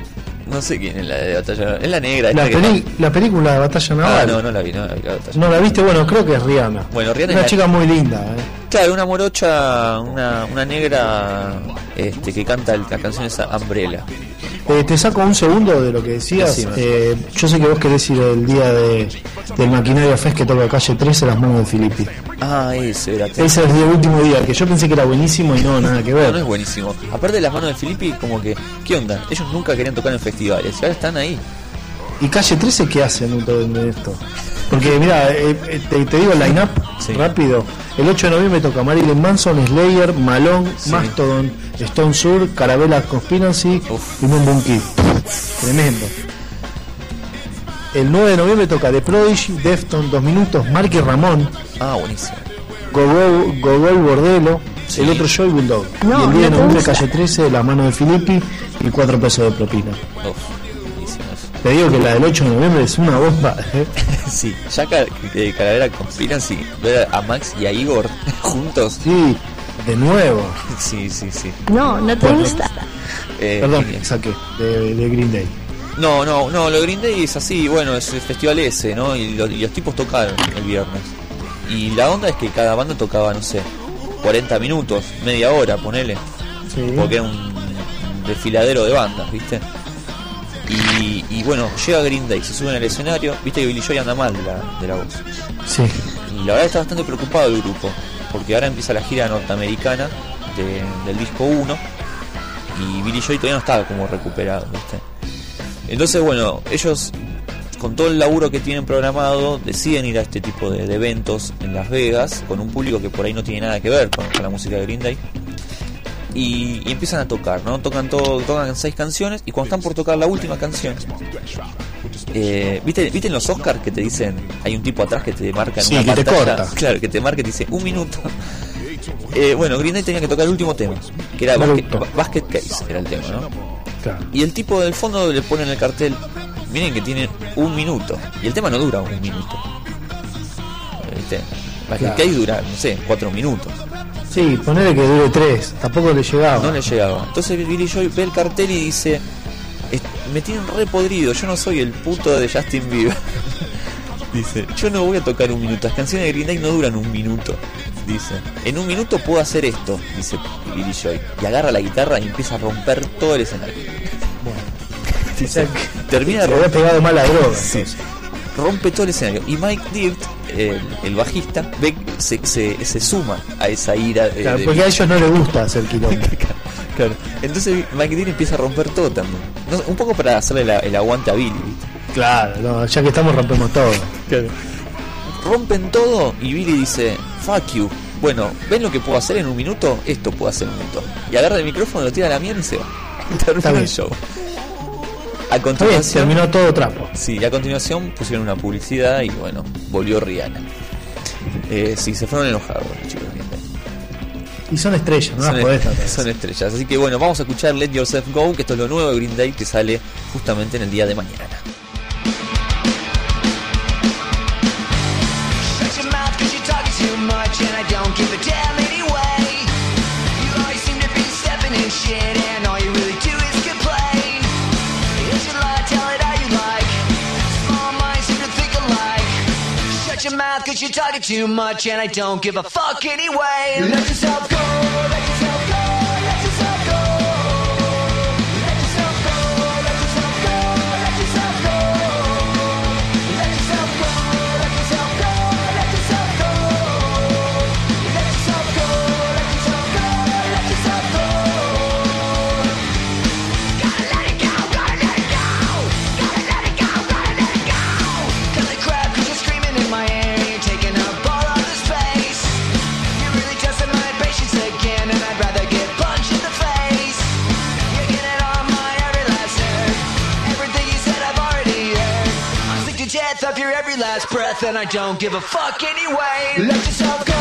No sé quién es la de batalla. Es la negra. La, peli- la película de Batalla Ah, Naval. no, no la vi, no la vi. la batalla. ¿No la viste? Bueno, creo que es Rihanna. Bueno, Rihanna es Una la- chica muy linda, ¿eh? Claro, una morocha, una, una negra este, que canta la canción esa Umbrella. Eh, te saco un segundo de lo que decías. Eh, yo sé que vos querés ir el día de, del Maquinaria Fest que toca calle 13 las manos de Filippi. Ah, ese era. Ese es el último día, que yo pensé que era buenísimo y no, nada que No, ver. no es buenísimo. Aparte de las manos de Filippi, como que, ¿qué onda? Ellos nunca querían tocar en festivales y ahora están ahí. ¿Y calle 13 qué hacen en todo esto? Porque mira, eh, eh, te, te digo el line-up rápido. El 8 de noviembre toca Marilyn Manson, Slayer, Malone, Mastodon, Stone Sur, Carabella Conspiracy y Moon Moon Kid. Tremendo. El 9 de noviembre toca The Prodigy, Defton, Dos Minutos, Marky Ramón, Ah, buenísimo. Gogol, Gogol Bordelo, el otro Joy Bulldog. No, y el 10 de noviembre calle 13, La Mano de Filippi y 4 pesos de propina. Uf. Te digo que la del 8 de noviembre es una bomba. ¿eh? Sí, ya Car- eh, Calavera Conspiracy, ver a Max y a Igor juntos. Sí, de nuevo. Sí, sí, sí. No, no te Bueno. gusta. Eh, Perdón, saqué de, de Green Day. No, no, no, lo de Green Day es así, bueno, es el festival ese, ¿no? Y, lo- y los tipos tocaron el viernes. Y la onda es que cada banda tocaba, no sé, 40 minutos, media hora, ponele. Sí. Porque era un desfiladero de bandas, ¿viste? Y, y bueno, llega Green Day, se suben al escenario, viste que Billy Joy anda mal de la, de la voz. Sí. Y la verdad está bastante preocupado el grupo, porque ahora empieza la gira norteamericana de- del disco 1 y Billy Joy todavía no estaba como recuperado, ¿viste? Entonces, bueno, ellos con todo el laburo que tienen programado deciden ir a este tipo de, de eventos en Las Vegas con un público que por ahí no tiene nada que ver con, con la música de Green Day. Y, y empiezan a tocar, ¿no? Tocan todo, tocan seis canciones y cuando están por tocar la última canción, eh, ¿viste, ¿viste en los Oscars que te dicen, hay un tipo atrás que te marca en Sí, una que te pantalla? corta. Claro, que te marca y te dice un minuto. Eh, bueno, Green Day tenía que tocar el último tema, que era basket, basket Case, era el tema, ¿no? Claro. Y el tipo del fondo le pone en el cartel, miren que tiene un minuto. Y el tema no dura un minuto. ¿Viste? Basket Claro. Case dura, no sé, cuatro minutos. Sí, ponele que dure tres. Tampoco le llegaba. No le llegaba. Entonces Billy Joy ve el cartel y dice, "Es- me tienen re podrido, yo no soy el puto de Justin Bieber. dice, yo no voy a tocar un minuto, las canciones de Green Day no duran un minuto. Dice, en un minuto puedo hacer esto, dice Billy Joy. Y agarra la guitarra y empieza a romper todo el escenario. Dice, termina de romper, pegado mal la droga. Sí. Rompe todo el escenario. Y Mike Dirt, el, el bajista, ve, se, se, se suma a esa ira. de- Claro, de porque a ellos no les gusta hacer quilombo. Claro. Entonces Mike Dean empieza a romper todo también. No, un poco para hacerle la- el aguante a Billy. ¿viste? Claro, no, ya que estamos rompemos todo. Rompen todo y Billy dice, fuck you. Bueno, ¿ven lo que puedo hacer en un minuto? Esto puedo hacer en un minuto. Y agarra el micrófono, lo tira a la mierda y se va. Termina el show. A continuación, terminó todo trapo. sí, y a continuación pusieron una publicidad y bueno, volvió Rihanna. Eh, sí, se fueron enojados los chicos. de Green Day. Y son estrellas, no las son, podés tratar. son estrellas. Así que bueno, vamos a escuchar Let Yourself Go, que esto es lo nuevo de Green Day que sale justamente en el día de mañana. Shut your mouth cause you're talking too much and I don't give a damn Your mouth cause you're talking too much and I don't give a fuck anyway. Let yourself go, breath, and I don't give a fuck anyway. Let yourself go,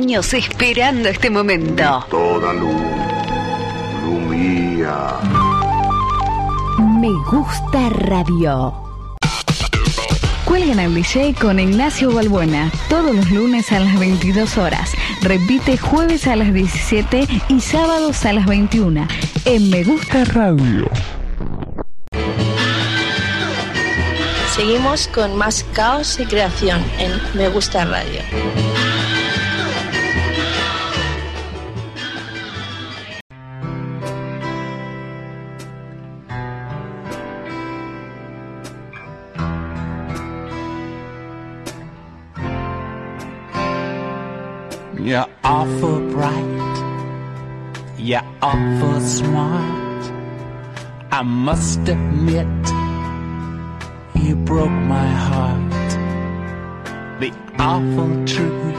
años esperando este momento. Toda luz, luz mía. Me gusta radio. Cuelgan al DJ con Ignacio Balbuena todos los lunes a las 22 horas. Repite jueves a las 17 y sábados a las 21 en Me Gusta Radio. Seguimos con más caos y creación en Me Gusta Radio. Must admit, you broke my heart. The awful truth,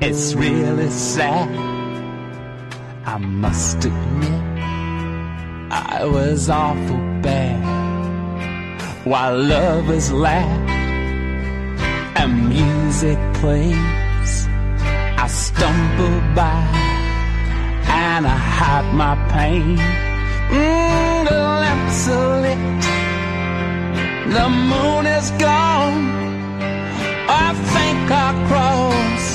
it's really sad. I must admit, I was awful bad. While lovers laugh and music plays, I stumble by and I hide my pain. Mm, desolate. The moon is gone. I think I crossed.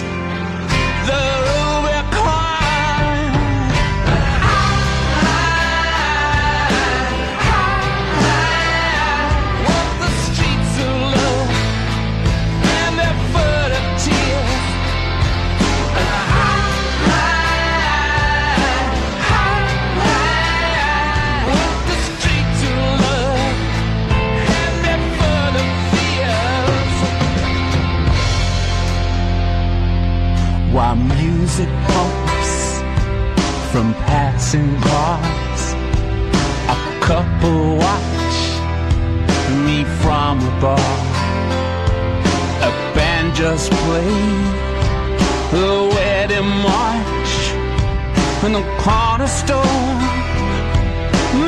While music pumps from passing cars, a couple watch me from a bar. A band just played the wedding march in the corner store.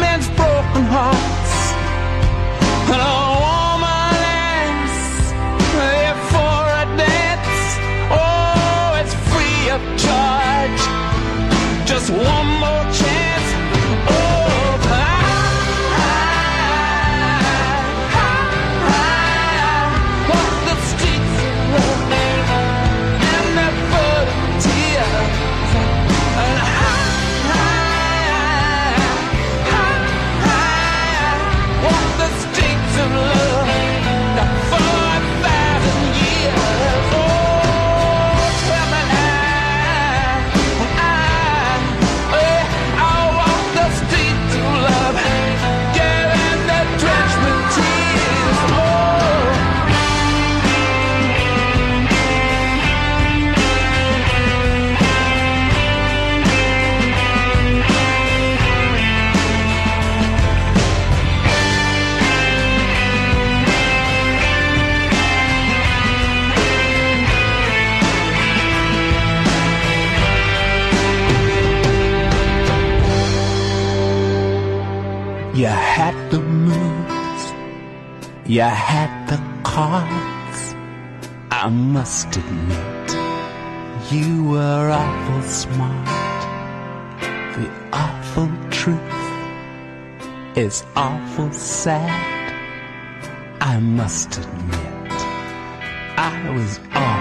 Men's broken hearts you had the cards. I must admit, you were awful smart. The awful truth is awful sad. I must admit, I was awful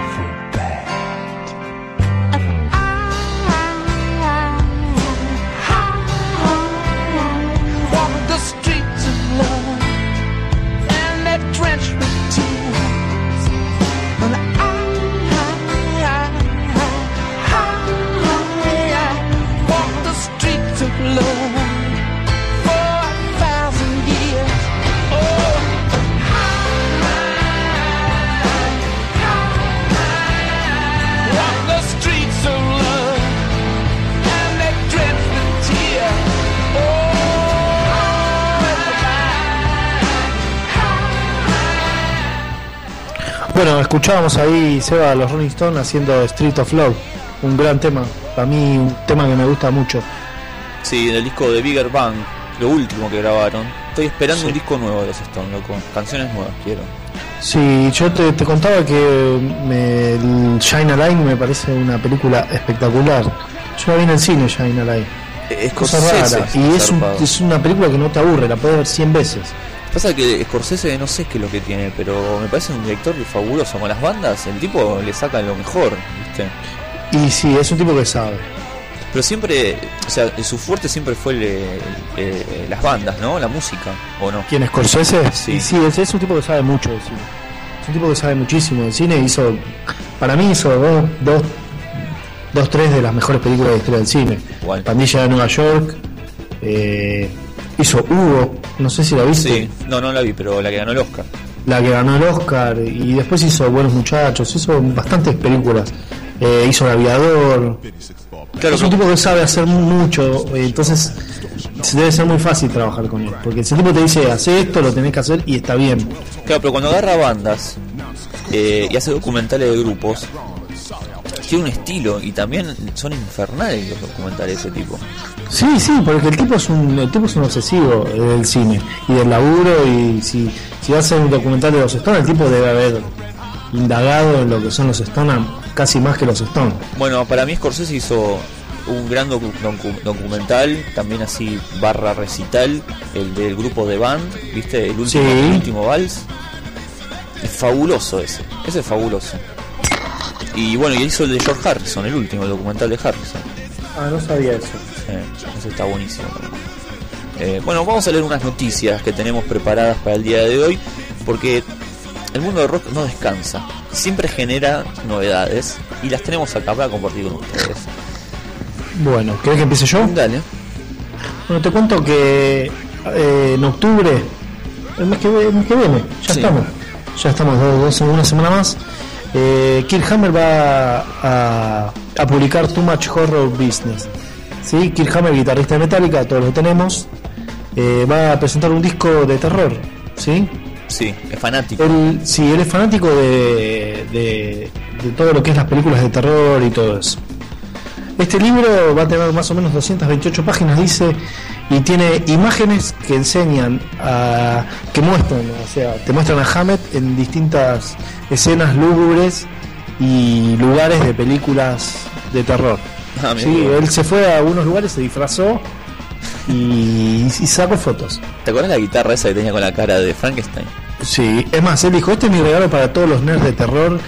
escuchábamos ahí, Seba, a los Rolling Stones haciendo Street of Love, un gran tema, para mí un tema que me gusta mucho. Sí, en el disco de Bigger Bang, lo último que grabaron. Estoy esperando Sí. un disco nuevo de los Stones, loco. Canciones nuevas quiero. Sí, yo te, te contaba que me, el Shine a Line me parece una película espectacular. Yo la vi en el cine, Shine a Line. Es Cosa rara. Y es, un- es una película que no te aburre, la puedes ver 100 veces. Pasa que Scorsese no sé qué es lo que tiene, pero me parece un director fabuloso. Con las bandas, el tipo le saca lo mejor, ¿viste? Y sí, es un tipo que sabe. Pero siempre, o sea, su fuerte siempre fue el- el- el- las bandas, ¿no? La música, ¿o no? ¿Quién es Scorsese? Sí. Y sí, es, es un tipo que sabe mucho de cine. Es un tipo que sabe muchísimo de cine. Hizo, para mí hizo dos, dos, dos tres de las mejores películas de la historia del cine. Pandilla de Nueva York. eh, hizo Hugo, no sé si la viste. Sí, no, no la vi, pero la que ganó el Oscar. La que ganó el Oscar. Y después hizo Buenos Muchachos. Hizo bastantes películas. eh, hizo el aviador. Claro, es un tipo que sabe hacer mucho, eh, entonces debe ser muy fácil trabajar con él. Porque ese tipo te dice, hace esto, lo tenés que hacer y está bien. Claro, pero cuando agarra bandas eh, y hace documentales de grupos, tiene un estilo y también son infernales los documentales de ese tipo. Sí, sí, porque el tipo es un, el tipo es un obsesivo del cine y del laburo y si, si hace un documental de los Stones, el tipo debe haber indagado en lo que son los Stones casi más que los Stones. Bueno, para mí Scorsese hizo un gran docu- docu- documental, también así barra recital, el del grupo de band, ¿viste? El último, Sí. el último vals. Es fabuloso ese, ese es fabuloso. Y bueno, y hizo el de George Harrison, el último, el documental de Harrison. Ah, no sabía eso. Sí, eso está buenísimo. Eh, bueno, vamos a leer unas noticias que tenemos preparadas para el día de hoy, porque el mundo del rock no descansa, siempre genera novedades y las tenemos acá para compartir con ustedes. Bueno, ¿querés que empiece yo? Dale. Bueno, te cuento que eh, en octubre, el mes que, el mes que viene, ya Sí. estamos, ya estamos dos, dos- una semana más. Eh, Kirk Hammer va a, a publicar Too Much Horror Business. ¿sí? Kirk Hammer, guitarrista de Metallica, todos lo tenemos, eh, va a presentar un disco de terror. ¿sí? Sí, es fanático. Él, sí, él es fanático de, de, de todo lo que es las películas de terror y todo eso. Este libro va a tener más o menos 228 páginas, dice, y tiene imágenes que enseñan, a, que muestran, o sea, te muestran a Hammett en distintas escenas lúgubres y lugares de películas de terror. Ah, Sí, él se fue a algunos lugares, se disfrazó y, y sacó fotos. ¿Te acuerdas la guitarra esa que tenía con la cara de Frankenstein? Sí, es más, él dijo, este es mi regalo para todos los nerds de terror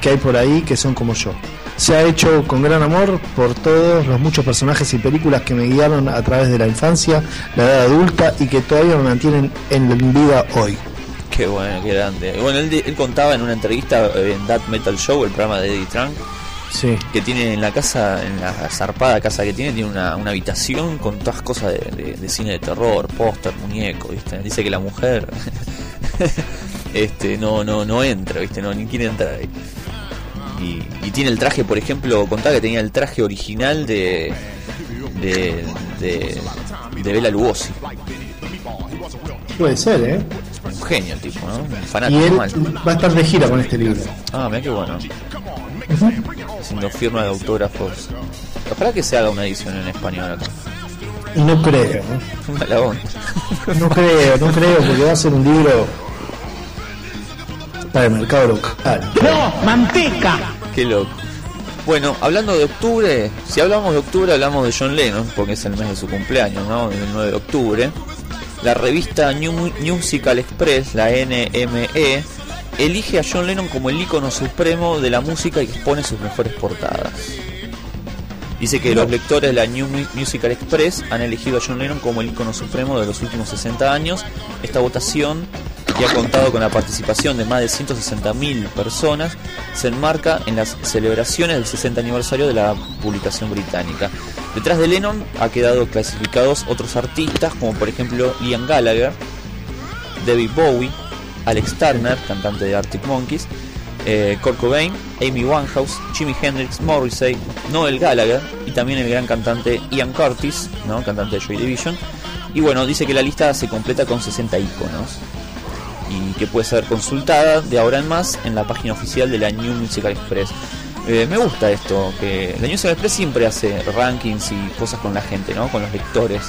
que hay por ahí que son como yo. Se ha hecho con gran amor por todos los muchos personajes y películas que me guiaron a través de la infancia, la edad adulta y que todavía me mantienen en vida hoy. Qué bueno, qué grande. Bueno, él, él contaba en una entrevista eh, en That Metal Show, el programa de Eddie Trunk, Sí. que tiene en la casa, en la zarpada casa que tiene, tiene una, una habitación con todas cosas de, de- de cine de terror, póster, muñeco, ¿viste? Dice que la mujer este no no no entra, ¿viste? No, ni quiere entrar ahí. Y, y tiene el traje, por ejemplo, contaba que tenía el traje original de de de, de Bela Lugosi. Puede ser, ¿eh? Un genio el tipo, ¿no? Un Y fanático él mal. va a estar de gira con este libro. Ah, mira qué bueno. Haciendo firma de autógrafos. Ojalá que se haga una edición en español acá. Y no creo, ¿eh? No creo, no creo, porque va a ser un libro para el mercado local. ¡No! ¡Manteca! Qué loco. Bueno, hablando de octubre, si hablamos de octubre hablamos de John Lennon, porque es el mes de su cumpleaños, ¿no? El 9 de octubre. La revista New Mu- Musical Express, la NME, elige a John Lennon como el ícono supremo de la música y expone sus mejores portadas. Dice que los lectores de la New Mu- Musical Express han elegido a John Lennon como el ícono supremo de los últimos 60 años. Esta votación, que ha contado con la participación de más de 160.000 personas, se enmarca en las celebraciones del 60 aniversario de la publicación británica. Detrás de Lennon ha quedado clasificados otros artistas, como por ejemplo Ian Gallagher, David Bowie, Alex Turner, cantante de Arctic Monkeys, eh, Kurt Cobain, Amy Winehouse, Jimi Hendrix, Morrissey, Noel Gallagher y también el gran cantante Ian Curtis, ¿no? cantante de Joy Division. Y bueno, dice que la lista se completa con 60 iconos y que puede ser consultada de ahora en más en la página oficial de la New Musical Express. Eh, me gusta esto, que la New Musical Express siempre hace rankings y cosas con la gente, ¿no? Con los lectores.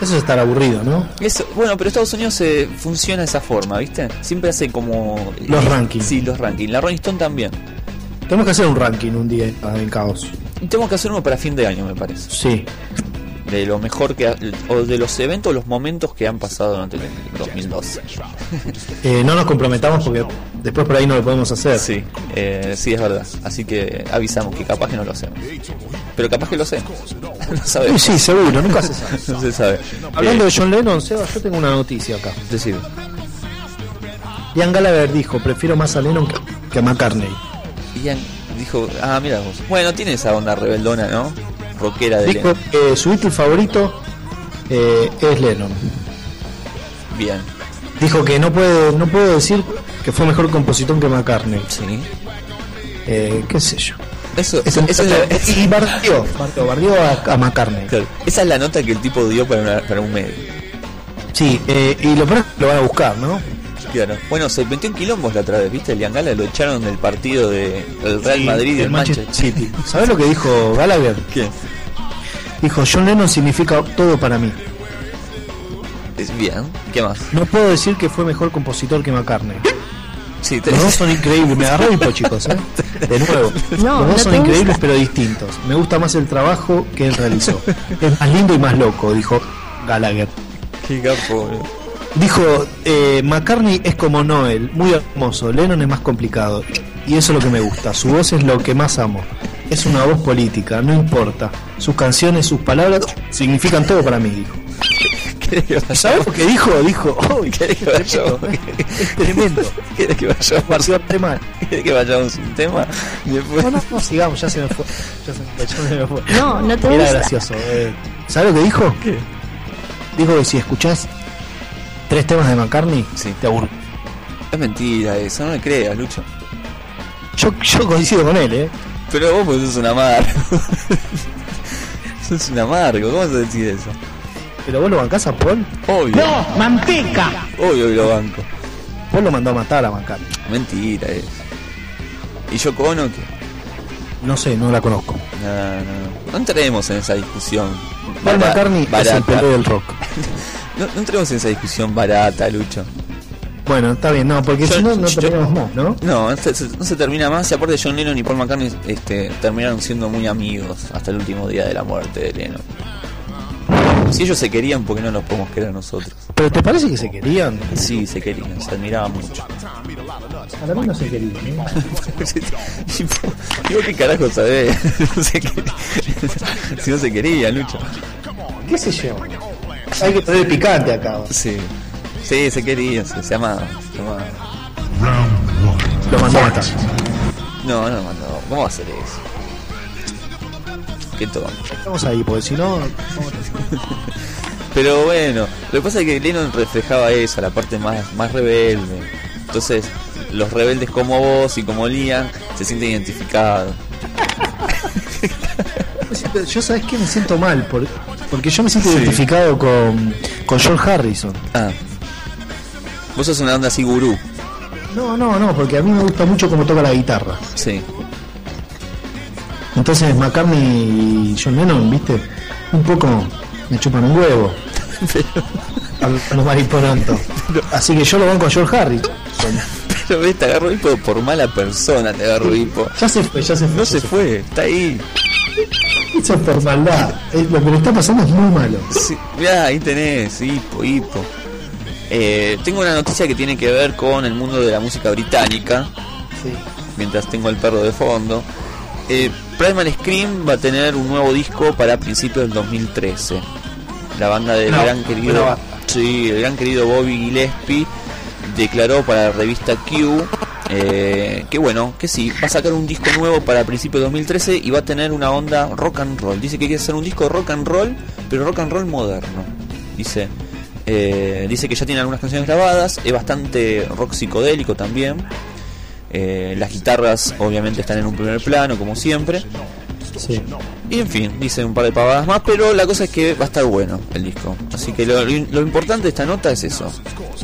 Eso es estar aburrido, ¿no? Eso, bueno, pero Estados Unidos eh, funciona de esa forma, ¿viste? Siempre hace como... Los rankings. Sí, los rankings. La Rolling Stone también. Tenemos que hacer un ranking un día en Caos. Tenemos que hacer uno para fin de año, me parece. Sí. De lo mejor que... ha- o de los eventos, los momentos que han pasado durante el 2012. Eh, no nos comprometamos porque después por ahí no lo podemos hacer. Sí, eh, sí, es verdad. Así que avisamos que capaz que no lo hacemos. Pero capaz que lo hacemos. no sabemos. Sí, sí, seguro, nunca se sabe. no se sabe. Hablando Eh, de John Lennon, Seba, yo tengo una noticia acá. Decime. Ian Gallagher dijo, prefiero más a Lennon que, que a McCartney. Ian dijo, ah, mira vos. Bueno, tiene esa onda rebeldona, ¿no? Rockera de Dijo Lennon. que su Beatle favorito eh, es Lennon. Bien. Dijo que no puede, no puedo decir que fue mejor compositor que McCartney. Sí. Eh, qué sé yo. Eso, eso, eso es y bardeó, bardeó, bardeó a, a McCartney. claro, esa es la nota que el tipo dio para, una- para un medio. Sí, eh, y lo peor es que lo van a buscar, ¿no? Bueno, se metió en quilombos la otra vez, ¿viste? El Gala lo echaron del partido del Real Madrid y el el Manchester City. ¿Sabes lo que dijo Gallagher? ¿Qué? Dijo, John Lennon significa todo para mí. Es bien. ¿Qué más? No puedo decir que fue mejor compositor que McCartney. Sí, te- Los dos son increíbles, me agarró hipo, chicos, ¿eh? De nuevo. No, Los dos no son increíbles gusta. pero distintos. Me gusta más el trabajo que él realizó. Es más lindo y más loco, dijo Gallagher. Qué capo, boludo. Dijo, eh, McCartney es como Noel, muy hermoso, Lennon es más complicado. Y eso es lo que me gusta, su voz es lo que más amo. Es una voz política, no importa. Sus canciones, sus palabras significan todo para mí, dijo. ¿Sabes lo que dijo? Dijo, oh, ¿Querés que vayamos? es tremendo. ¿Querés que vayamos? ¿Querés que vayamos un tema? Después- No, no, no, sigamos, ya se me fue. Ya se me, ya se me fue. No, no te Era gusta. gracioso. eh. ¿Sabes lo que dijo? ¿Qué? Dijo que si escuchás tres temas de McCartney, Sí. te aburre. Es mentira eso, no me creas, Lucho. Yo, yo coincido con él, ¿eh? Pero vos pues sos un amargo. sos un amargo, ¿cómo vas a decir eso? Pero vos lo bancás a Paul. Obvio. ¡No! ¡Manteca! Obvio que lo banco. Paul lo mandó a matar a McCartney. Mentira es. ¿Y yo Ono qué? No sé, no la conozco. No, no, no entremos en esa discusión. Paul McCartney es el pelé del rock. No, no entremos en esa discusión barata, Lucho. Bueno, está bien, no, porque si no, no terminamos más, ¿no? No, no se, se- no se termina más. Y aparte, John Lennon y Paul McCartney este, terminaron siendo muy amigos hasta el último día de la muerte de Lennon. Si ellos se querían, ¿por qué no nos podemos querer nosotros? Pero ¿te parece que se querían? Sí, se querían, se admiraban mucho. Para mí no se querían, ¿eh? Digo, ¿qué carajo sabés? No si no se querían, Lucho. ¿Qué sé yo? Hay que poner picante acá. Sí, sí, se querían, se, se amaban. se amaban. Lo mandó a matar. No, no, no, ¿cómo va a hacer eso? Vamos ahí, porque si no. Pero bueno, lo que pasa es que Lennon reflejaba eso, la parte más, más rebelde. Entonces, los rebeldes como vos y como Liam se sienten identificados. Yo sabes que me siento mal, por- porque yo me siento Sí. identificado con, con George Harrison. Ah. Vos sos una onda así gurú. No, no, no, porque a mí me gusta mucho cómo toca la guitarra. Sí. Entonces McCartney y John Lennon, viste, un poco me chupan un huevo. a, a los mariporontos. Así que yo lo banco a George Harrison. Pero ves, te agarro hipo por mala persona, te agarro hipo. Ya se fue, ya se fue. No se fue, está ahí. Eso es por maldad. Es- lo que le está pasando es muy malo. Sí, mirá, ahí tenés, hipo, hipo. Eh, tengo una noticia que tiene que ver con el mundo de la música británica. Mientras tengo el perro de fondo. Eh, Primal Scream va a tener un nuevo disco para principios del 2013. La banda del No, gran querido, sí, el gran querido Bobby Gillespie declaró para la revista Q eh, que bueno, que sí, va a sacar un disco nuevo para principios de 2013 y va a tener una onda rock and roll. Dice que quiere hacer un disco rock and roll, pero rock and roll moderno. Dice, eh, dice que ya tiene algunas canciones grabadas, es bastante rock psicodélico también. Eh, las guitarras obviamente están en un primer plano, como siempre. Sí. Y en fin, dice un par de pavadas más, pero la cosa es que va a estar bueno el disco. Así que lo, lo importante de esta nota es eso,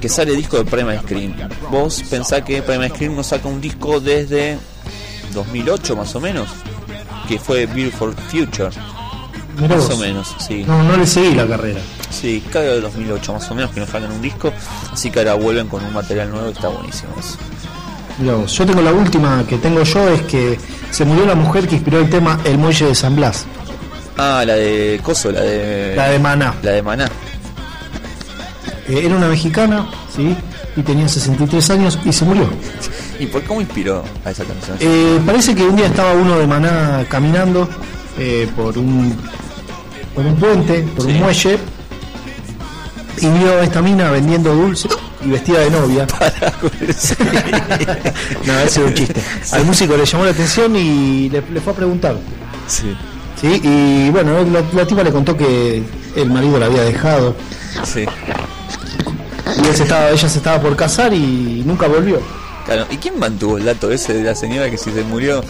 que sale disco de Primal Scream. Vos pensá que Primal Scream no saca un disco desde 2008 más o menos, que fue Beautiful Future. Mirá más vos. o menos, sí. No, no le seguí la carrera. Sí, cada de 2008 más o menos que nos sacan un disco, así que ahora vuelven con un material nuevo y está buenísimo eso. Vos. Yo tengo la última que tengo yo, es que se murió la mujer que inspiró el tema El Muelle de San Blas. Ah, la de Coso, la de... La de Maná. La de Maná. Eh, era una mexicana, ¿sí? Y tenía 63 años y se murió. ¿Y por cómo inspiró a esa canción? Eh, parece que un día estaba uno de Maná caminando eh, por un por un puente, por un muelle, y vio a esta mina vendiendo dulces y vestida de novia. no, ese era un chiste. Al músico le llamó la atención y le, le fue a preguntar. Sí. Sí, y bueno, la, la tipa le contó que el marido la había dejado Sí. y él se estaba, ella se estaba por casar y nunca volvió. Claro, ¿y quién mantuvo el dato ese de la señora que si se murió?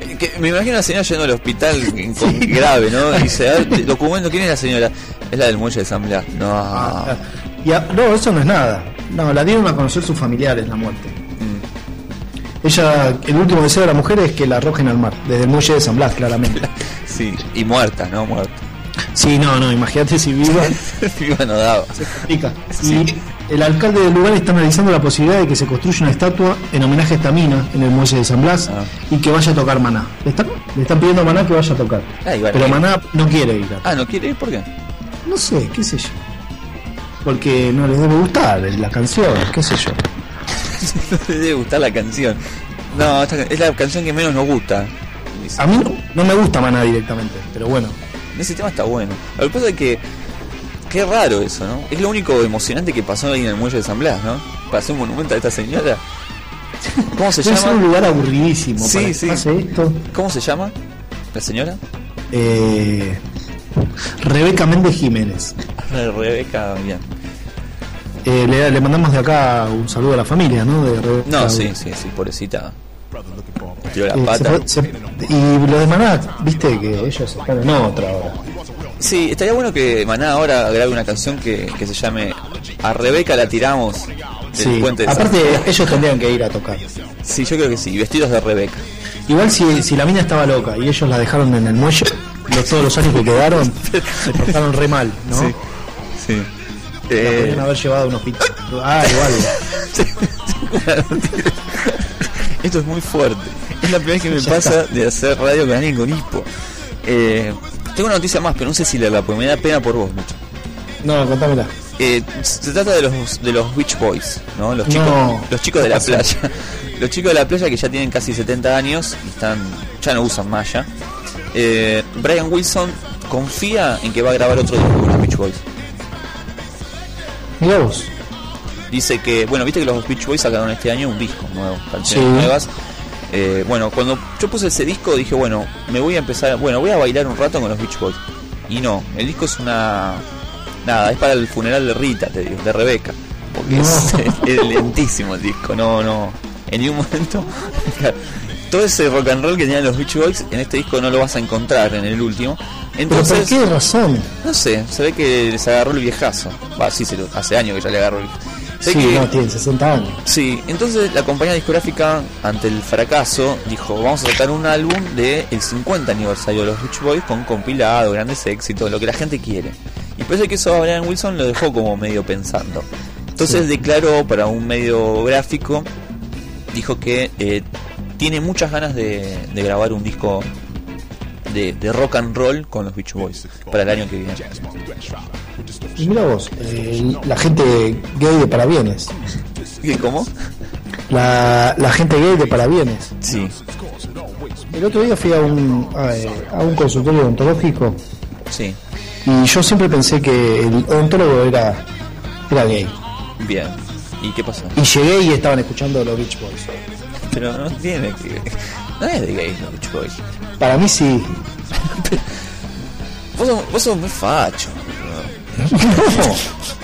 eh, Que me imagino a la señora yendo al hospital con grave, ¿no? Y dice, "A ver, documento, ¿quién es la señora? Es la del muelle de San Blas. No. Y a- no, eso no es nada. No, la dieron a conocer sus familiares, la muerte. Mm. Ella, el último deseo de la mujer es que la arrojen al mar, desde el muelle de San Blas, claramente. Sí, y muerta, ¿no? Muerta. Sí, no, no, imagínate si viva. Viva no daba. Pica. Y el alcalde del lugar está analizando la posibilidad de que se construya una estatua en homenaje a esta mina en el muelle de San Blas Ah. y que vaya a tocar Maná. Le están, le están pidiendo a Maná que vaya a tocar. Ah, Pero. Maná no quiere ir. Ah, ¿no quiere ir? ¿Por qué? No sé, qué sé yo. Porque no les debe gustar la canción, qué sé yo. no le debe gustar la canción. No, esta es la canción que menos nos gusta. A mí no, no me gusta Maná directamente, pero bueno. Ese tema está bueno. Lo que pasa es que. Qué raro eso, ¿no? Es lo único emocionante que pasó ahí en el muelle de San Blas, ¿no? Para hacer un monumento a esta señora. ¿Cómo se Debe ser un llama? lugar aburridísimo. Sí, para que sí. pase esto. ¿Cómo se llama? ¿La señora? Eh, Rebeca Méndez Jiménez. Rebeca, bien. Eh, le, le mandamos de acá un saludo a la familia, ¿no? De Rebeca. No, sí, sí, sí, pobrecita. Tiró la Eh, pata. se- se- y lo de Maná, viste que ellos están en otra ahora. Sí, estaría bueno que Maná ahora grabe una canción que, que se llame A Rebeca la tiramos Sí. puente de Aparte, ellos tendrían que ir a tocar. Sí, yo creo que sí, vestidos de Rebeca. Igual si, si la mina estaba loca y ellos la dejaron en el muelle, los, todos los años que quedaron, se portaron re mal, ¿no? Sí, sí. La Eh, podrían haber llevado a un hospital. Ah, igual. Esto es muy fuerte. Es la primera vez que me Ya pasa está. de hacer radio con alguien con hipo. Eh, tengo una noticia más, pero no sé si leerla, porque me da pena por vos, Lucho. No, contámela. Eh, se trata de los de los Beach Boys, ¿no? Los No. chicos, los chicos de ¿Qué la playa. Los chicos de la playa que ya tienen casi 70 años y están ya no usan malla. Eh, Brian Wilson confía en que va a grabar otro disco con los Beach Boys. Mirá vos. Dice que, bueno, viste que los Beach Boys sacaron este año un disco nuevo, canciones Sí. nuevas. Eh, bueno, cuando yo puse ese disco dije, bueno, me voy a empezar, bueno, voy a bailar un rato con los Beach Boys. Y no, el disco es una... Nada, es para el funeral de Rita, te digo, de Rebeca. Porque No. es, es lentísimo el disco, no, no. En ningún momento... Todo ese rock and roll que tenían los Beach Boys en este disco no lo vas a encontrar en el último. ¿Pero por Entonces, qué razón? no sé, se ve que les agarró el viejazo. Va, sí, se lo- hace años que ya le agarró el Sé Sí, que- no, tienen 60 años. Sí, entonces la compañía discográfica, ante el fracaso, dijo, vamos a sacar un álbum de el 50 aniversario de los Beach Boys con compilado, grandes éxitos, lo que la gente quiere. Y parece que eso a Brian Wilson lo dejó como medio pensando. Entonces declaró para un medio gráfico, dijo que eh, tiene muchas ganas de, de grabar un disco de, de rock and roll con los Beach Boys para el año que viene. Y mira vos, eh, la gente gay de parabienes. ¿Qué, ¿Cómo? La, la gente gay de parabienes. Sí. El otro día fui a un, a, eh, a un consultorio odontológico Sí, y yo siempre pensé que el odontólogo era, era gay. bien. ¿Y qué pasó? Y llegué y estaban escuchando los Beach Boys. Pero no tiene que. No es de gays Beach Boys. Para mí sí. Vos sos, vos sos muy facho.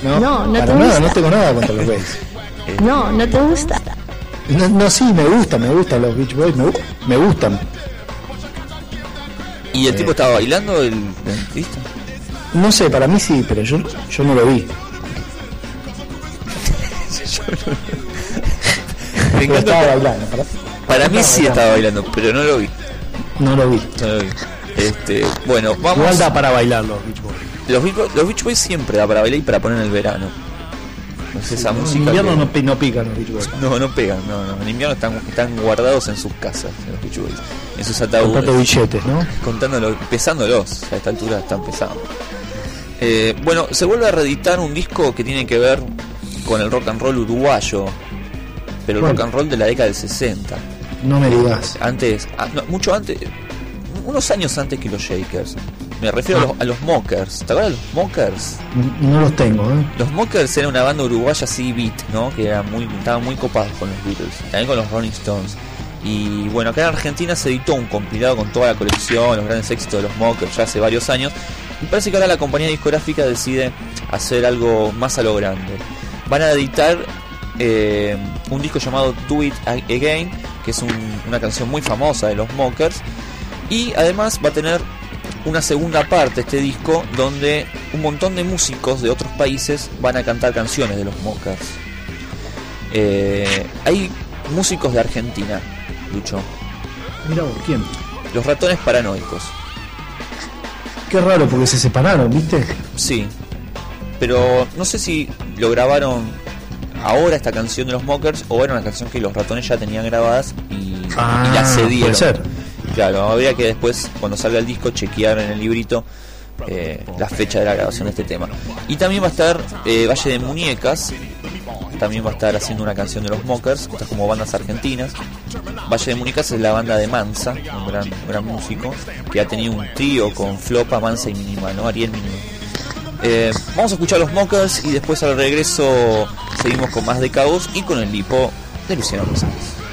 No, No, no para te nada, gusta. no tengo nada contra los gays. No, no te gusta. No, no, sí, me gusta, me gustan los Beach Boys, me, me gustan. ¿Y el Eh. tipo estaba bailando el dentista? No sé, para mí sí, pero yo, yo no lo vi. Me Pero encanta estaba que- bailando. Para, Para mí sí estaba bailando, pero no lo vi. no lo vi. No lo vi. Este, bueno, vamos. Igual da para bailar los Beach Boys. Los, Beach Boys, los Beach Boys siempre da para bailar y para poner en el verano. No sé, esa En música. invierno que- no, no pican los Beach Boys. no, no pegan, no, no. En invierno están, están guardados en sus casas, los Beach Boys. En sus Contando ataúdes. billetes, ¿no? Contándolo, pesándolos. A esta altura están pesando. Eh, bueno, se vuelve a reeditar un disco que tiene que ver con el rock and roll uruguayo. Pero el rock and roll de la década del 60. No me digas. Antes, ah, no, mucho antes, unos años antes que los Shakers. Me refiero a, los, a los Mockers. ¿Te acuerdas de los Mockers? No los tengo, ¿eh? Los Mockers era una banda uruguaya así beat, ¿no? Que era muy, estaban muy copados con los Beatles, también con los Rolling Stones. Y bueno, acá en Argentina se editó un compilado con toda la colección, los grandes éxitos de los Mockers ya hace varios años. Y parece que ahora la compañía discográfica decide hacer algo más a lo grande. Van a editar eh, un disco llamado Do It Again, que es un- una canción muy famosa de los Mockers. Y además va a tener una segunda parte este disco donde un montón de músicos de otros países van a cantar canciones de los Mockers. Eh, hay músicos de Argentina, Lucho. Mira vos, ¿quién? Los ratones paranoicos. Qué raro porque se separaron, ¿viste? Sí. Pero no sé si lo grabaron ahora esta canción de los Mockers o era una canción que los ratones ya tenían grabadas y, y Ah, la cedieron. puede ser. Claro, habría que después, cuando salga el disco, chequear en el librito eh, la fecha de la grabación de este tema. Y también va a estar eh, Valle de Muñecas, también va a estar haciendo una canción de los Mockers, estas como bandas argentinas. Valle de Muñecas es la banda de Mansa, un gran, un gran músico, que ha tenido un trío con Flopa, Mansa y Minima, ¿no? Ariel Minima. Eh, vamos a escuchar los Mockers y después al regreso seguimos con más de caos y con el lipo de Luciano Rosales.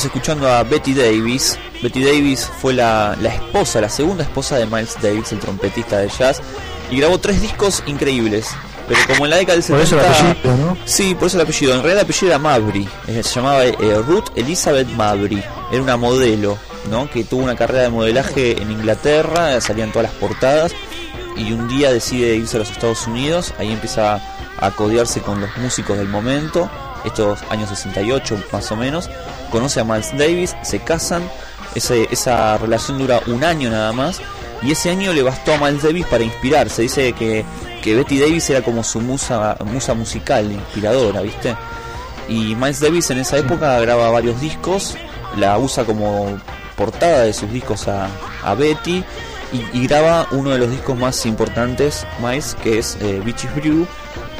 Estamos escuchando a Betty Davis. Betty Davis fue la, la esposa, la segunda esposa de Miles Davis, el trompetista de jazz, y grabó tres discos increíbles. Pero como en la década del Por 70... eso el apellido, ¿no? Sí, por eso el apellido. En realidad el apellido era Mabry. eh, Se llamaba eh, Ruth Elizabeth Mabry. Era una modelo, ¿no? Que tuvo una carrera de modelaje en Inglaterra, salían todas las portadas. Y un día decide irse a los Estados Unidos. Ahí empieza a codearse con los músicos del momento. Estos años 68 más o menos. Conoce a Miles Davis, se casan. Esa relación dura un año nada más. Y ese año le bastó a Miles Davis para inspirarse. Dice que, que Betty Davis era como su musa, musa musical, inspiradora, ¿viste? Y Miles Davis en esa época graba varios discos, la usa como portada de sus discos a, Betty y, y graba uno de los discos más importantes, Miles, que es eh, Beaches Brew,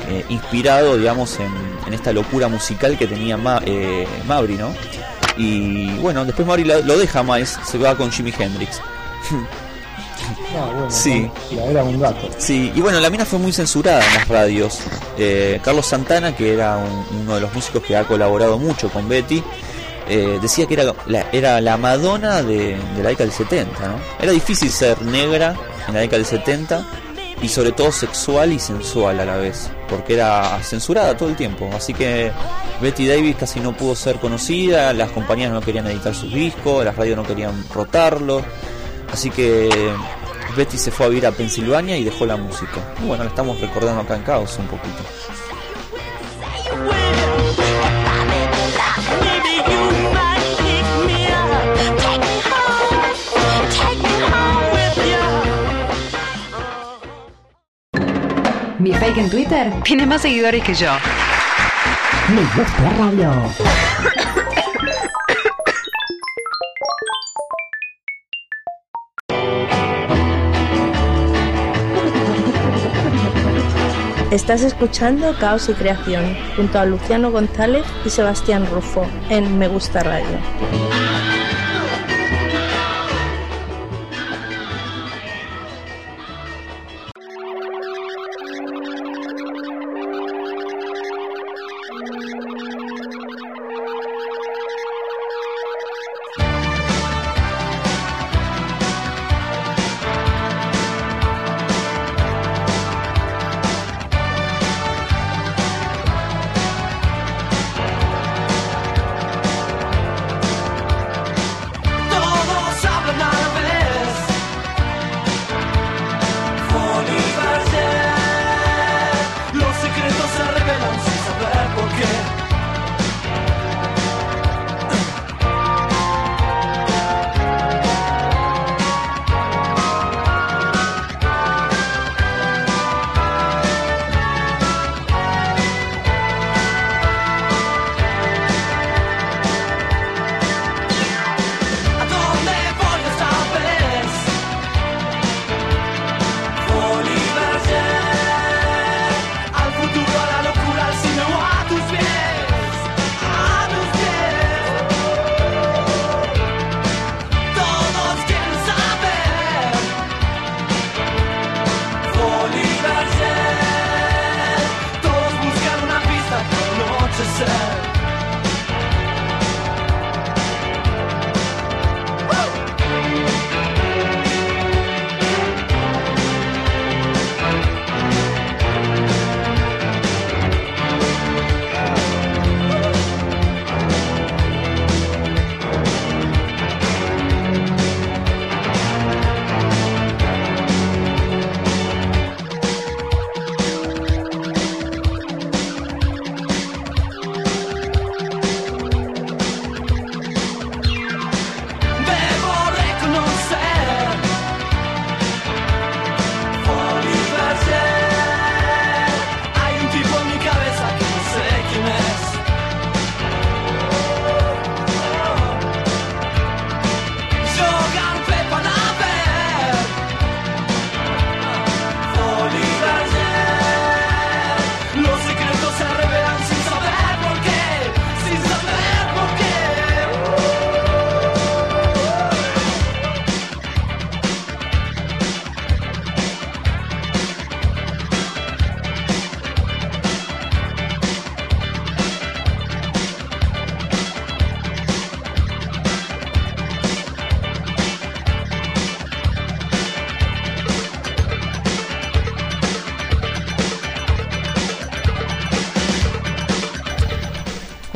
eh, inspirado, digamos, en, en esta locura musical que tenía Ma, eh, Mabry, ¿no? Y bueno, después la- lo deja Miles, se va con Jimi Hendrix. Ah, bueno, Sí. era un gato. Sí, y bueno, la mina fue muy censurada en las radios. Eh, Carlos Santana, que era un- uno de los músicos que ha colaborado mucho con Betty, eh, decía que era la, era la Madonna de, de la década del 70, ¿no? Era difícil ser negra en la década del 70 y sobre todo sexual y sensual a la vez, porque era censurada todo el tiempo. Así que Betty Davis casi no pudo ser conocida, las compañías no querían editar sus discos, las radios no querían rotarlo. Así que Betty se fue a vivir a Pensilvania y dejó la música. Y bueno, la estamos recordando acá en Caos un poquito. Mi fake en Twitter tiene más seguidores que yo. Me gusta radio. Estás escuchando Caos y Creación junto a Luciano González y Sebastián Rufo en Me Gusta Radio.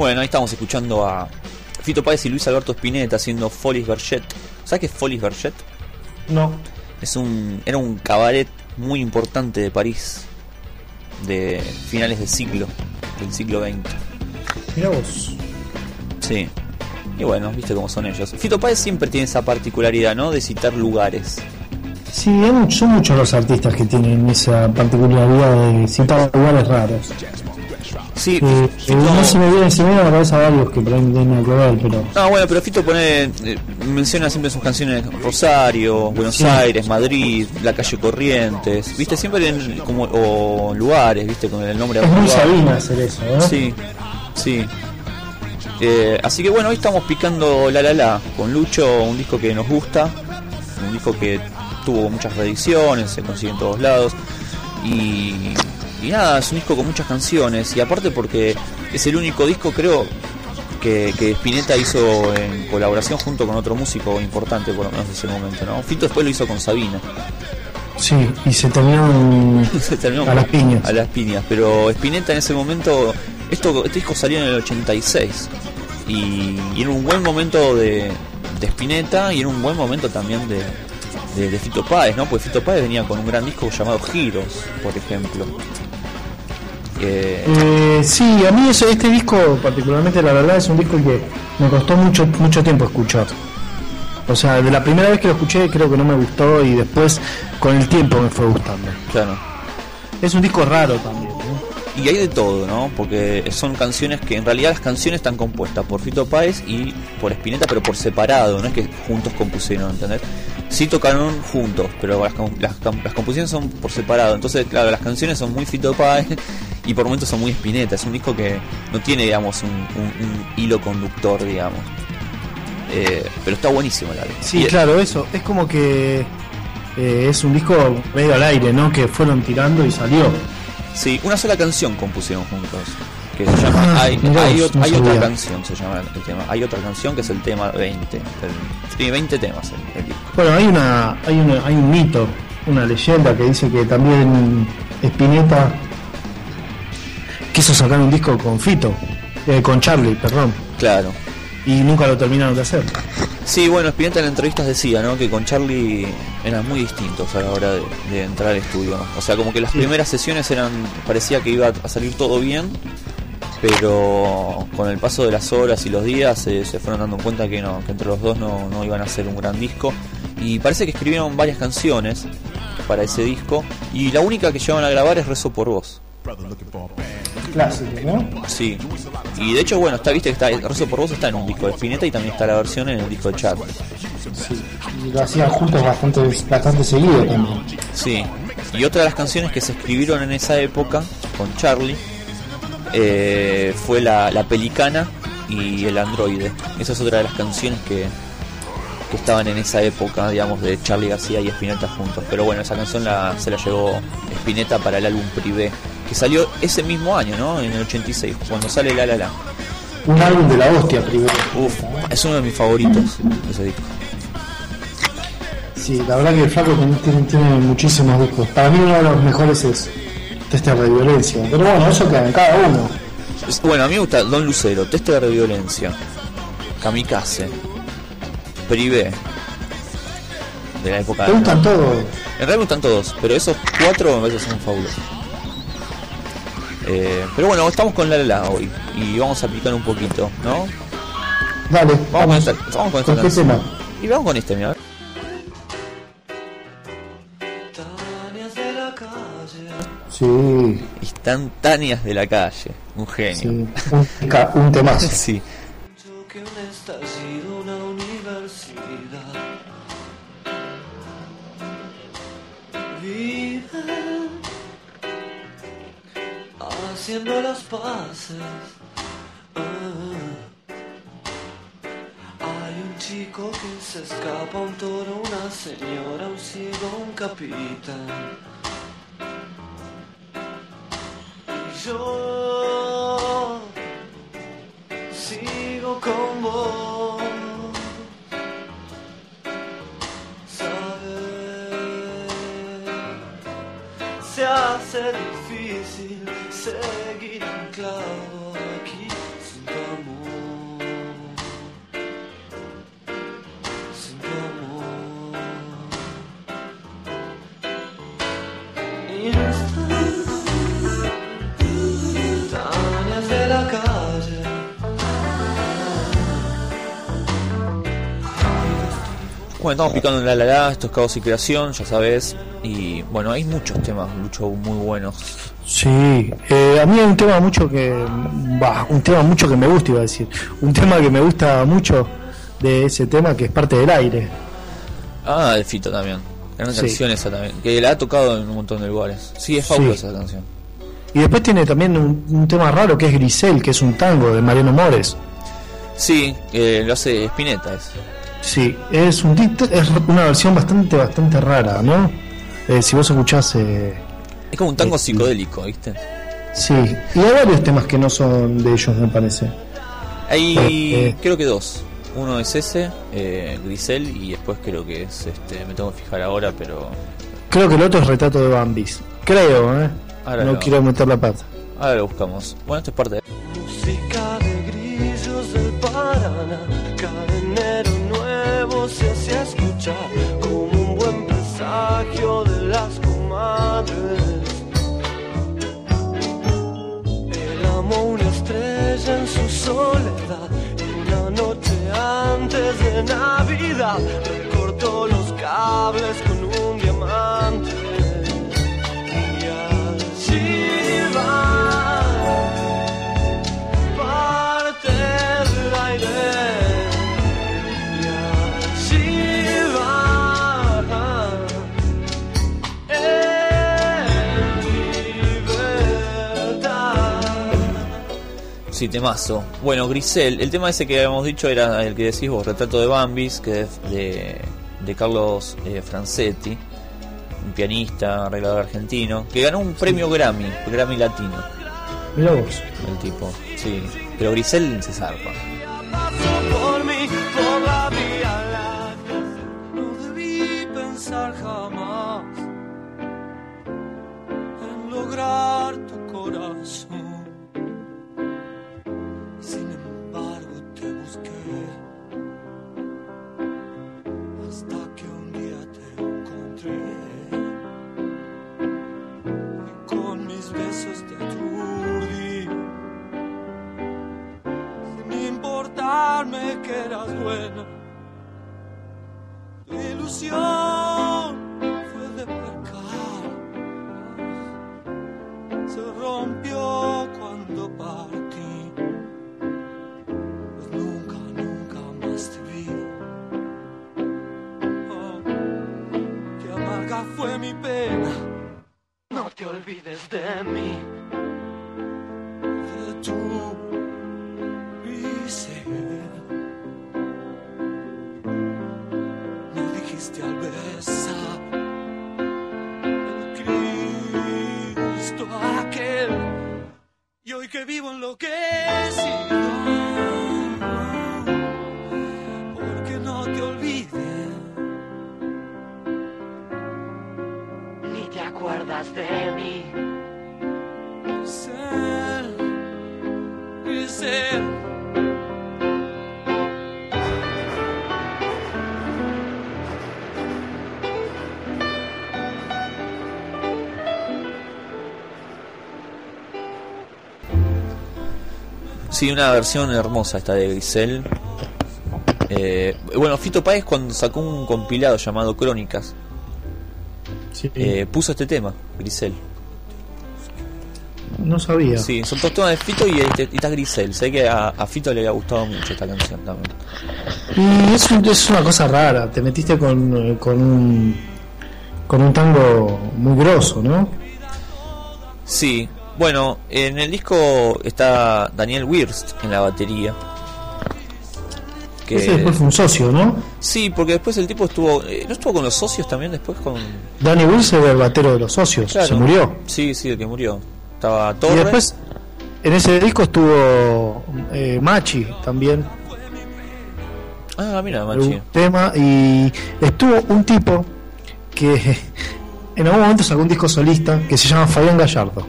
Bueno, ahí estamos escuchando a Fito Páez y Luis Alberto Spinetta haciendo Folis Berget. ¿Sabes qué es Folis Berget? No. Es un, era un cabaret muy importante de París de finales del siglo, del siglo XX. Mira vos. Sí. Y bueno, viste cómo son ellos. Fito Páez siempre tiene esa particularidad, ¿no? De citar lugares. Sí, son muchos los artistas que tienen esa particularidad de citar lugares raros. Sí, Eh, eh, no se me viene, se me viene a la cabeza varios que por ahí tienen que ver, pero No, bueno, pero Fito pone, eh, menciona siempre sus canciones Rosario, Buenos Sí. Aires, Madrid, la calle Corrientes, viste, siempre en como o lugares, viste, con el nombre es muy lugar. Sabina hacer eso, ¿no? Sí, sí. Eh, así que bueno, hoy estamos picando La La La con Lucho, un disco que nos gusta, un disco que tuvo muchas reediciones, se consigue en todos lados. Y, y nada, es un disco con muchas canciones. Y aparte porque es el único disco, creo, que, que Spinetta hizo en colaboración junto con otro músico importante, por lo menos en ese momento, ¿no? Fito después lo hizo con Sabina. Sí, y se terminaron Se terminó a las piñas. a las piñas. Pero Spinetta en ese momento, esto, este disco salió en el 86 y, y era un buen momento de, de Spinetta y era un buen momento también de, de, de Fito Páez, ¿no? Porque Fito Páez venía con un gran disco llamado Giros, por ejemplo. Eh, Eh, sí, a mí eso, este disco, particularmente La La, es un disco que me costó mucho, mucho tiempo escuchar. O sea, de la primera vez que lo escuché creo que no me gustó y después con el tiempo me fue gustando. claro. Es un disco raro también. Y hay de todo, ¿no? Porque son canciones que en realidad las canciones están compuestas por Fito Páez y por Spinetta, pero por separado, no es que juntos compusieron, ¿entendés? Sí tocaron juntos, pero las, las, com- las composiciones son por separado. Entonces, claro, las canciones son muy Fito Páez y por momentos son muy Spinetta. Es un disco que no tiene, digamos, un, un- un hilo conductor, digamos. Eh, pero está buenísimo el álbum. Sí, Y- claro, eso. Es como que eh, es un disco medio al aire, ¿no? Que fueron tirando y salió. Sí, una sola canción compusieron juntos. Que se llama. Ah, hay hay no hay otra canción, se llama el tema. Hay otra canción que es el tema 20. el- tiene 20 temas el, el disco. Bueno, hay una, hay una, hay un mito, una leyenda que dice que también Spinetta quiso sacar un disco con Fito, eh, con Charlie, perdón, Claro. Y nunca lo terminaron de hacer. Sí, bueno, Spinetta en entrevistas decía, ¿no? Que con Charlie eran muy distintos a la hora de, de entrar al estudio. O sea, como que las Sí. primeras sesiones eran. parecía que iba a salir todo bien. Pero con el paso de las horas y los días eh, se fueron dando cuenta que no, que entre los dos no, no iban a hacer un gran disco. Y parece que escribieron varias canciones para ese disco. Y la única que llevan a grabar es Rezo por Vos. Clásico, ¿no? Sí. Y de hecho, bueno, está, viste que está, Rezo por Vos está en un disco de Spinetta y también está la versión en el disco de Charlie. Sí, y lo hacían juntos bastante, bastante seguido también. Sí. Y otra de las canciones que se escribieron en esa época con Charlie eh, fue la, la Pelicana y el Androide. Esa es otra de las canciones que, que estaban en esa época, digamos, de Charlie García y Spinetta juntos. Pero bueno, esa canción la, se la llevó Spinetta para el álbum Privé, que salió ese mismo año, ¿no? En el 86, cuando sale La La La. Un álbum de la hostia primero. Uf, es uno de mis favoritos ese disco. Sí, la verdad que el flaco tiene, tiene, muchísimos discos. Para mí uno de los mejores es Tester de Violencia. Pero bueno, eso queda en cada uno. Bueno, a mí me gusta Don Lucero, Tester de Violencia, Kamikaze, Privé, de la época. ¿Te gustan todos? En realidad me gustan todos, pero esos cuatro me parece que son fabulosos. Eh, pero bueno, estamos con La La La hoy y vamos a aplicar un poquito, ¿no? Dale, Vamos, vamos. con esta, vamos con esta. Y vamos con este, mira. Sí, Instantáneas de la calle, un genio. sí. Un, un temazo. sí. que un estallido, una universidad. Haciendo las paces. Ah. Hay un chico que se escapa, un toro, una señora, un ciego, un capitán. Y yo sigo con vos. Saber se hace difícil seguir anclado aquí sin tu amor, sin tu amor. Y no la calle. Bueno, estamos picando en la la la, esto es Caos y Creación, ya sabes. Y bueno, hay muchos temas, Lucho, muy buenos. Sí, eh, a mí hay un tema mucho que, bah, un tema mucho que me gusta, iba a decir, un tema que me gusta mucho de ese tema que es parte del aire. Ah, de Fito también. Gran Sí. canción esa también. Que la ha tocado en un montón de lugares. Sí, es fabulosa esa canción. Y después tiene también un, un tema raro que es Grisel, que es un tango de Mariano Mores. Sí, eh, lo hace Spinetta. Es. Sí, es un es una versión bastante bastante rara, ¿no? Eh, si vos escuchás, eh, Es como un tango psicodélico, ¿viste? sí, y hay varios temas que no son de ellos, me parece. Hay, Eh, creo que dos. Uno es ese, eh, Grisel, y después creo que es, este, me tengo que fijar ahora, pero Creo que el otro es Retrato de Bambis. Creo, ¿eh? Ahora no lo- quiero meter la pata. ahora lo buscamos. Bueno, esto es parte de... Música de grillos del Paraná, cada enero nuevo se hace escuchar como un buen presagio de las comadres. Amó una estrella en su soledad una noche antes de Navidad recortó los cables con un diamante. Y allí va Sí, temazo. Bueno, Grisel, el tema ese que habíamos dicho era el que decís vos, Retrato de Bambis, que es de, de Carlos eh, Francetti, un pianista, arreglador argentino, que ganó un premio Grammy, Grammy Latino, Mirá vos. el tipo. Sí, pero Grisel se zarpa. por mí, por la vía láctea. No debí pensar jamás en lograr tu corazón. Hasta que un día te encontré. Y con mis besos te aturdí sin importarme que eras bueno. Sí, una versión hermosa esta de Grisel. Eh, bueno, Fito Páez cuando sacó un compilado llamado Crónicas, eh, puso este tema, Grisel. No sabía. Sí, son dos temas de Fito y, este- y está Grisel. Sé que a, a Fito le había gustado mucho esta canción también. Y es, un- es una cosa rara, te metiste con, con un con un tango muy grosso, ¿no? Sí, bueno, en el disco está Daniel Wirst en la batería. Que... Ese después fue un socio, ¿no? Sí, porque después el tipo estuvo. eh, ¿No estuvo con los socios también después con.? Danny Wilson era el batero de los socios, Claro. se murió. Sí, sí, el que murió. Estaba Y Torres. después en ese disco estuvo eh, Machi también. Ah, mira, un Machi. tema y estuvo un tipo que en algún momento sacó un disco solista que se llama Fabián Gallardo.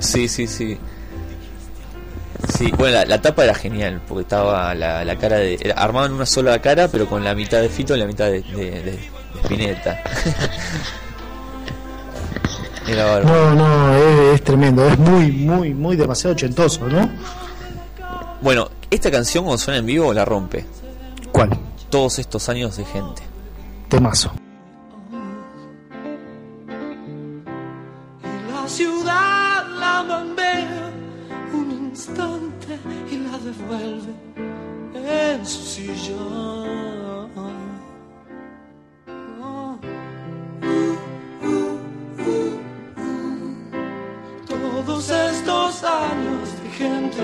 Sí, sí, sí. Sí, bueno, la, la tapa era genial, porque estaba la, la cara de. Era, armaban una sola cara, pero con la mitad de Fito y la mitad de, de, de- de Spinetta. era. No, no, es, es tremendo, es muy, muy, muy demasiado ochentoso, ¿no? Bueno, esta canción cuando suena en vivo la rompe. ¿Cuál? todos estos años de gente. Temazo. Todos estos años de gente.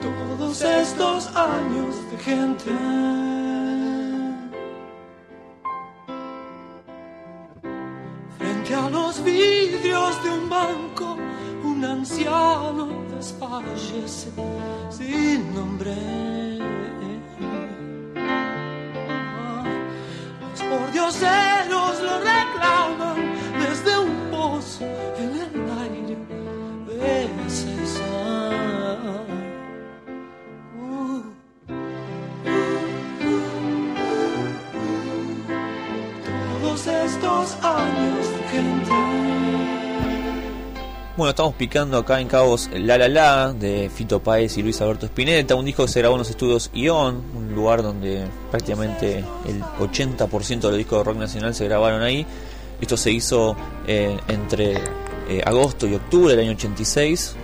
Todos estos años de gente. A los vidrios de un banco, un anciano desfallece sin nombre. Los pordioseros lo reclaman desde un pozo estos años. Bueno, estamos picando acá en Cabos La La La de Fito Páez y Luis Alberto Spinetta, un disco que se grabó en los estudios Ion, un lugar donde prácticamente el 80% de los discos de rock nacional se grabaron ahí. Esto se hizo eh, entre eh, agosto y octubre del año 86.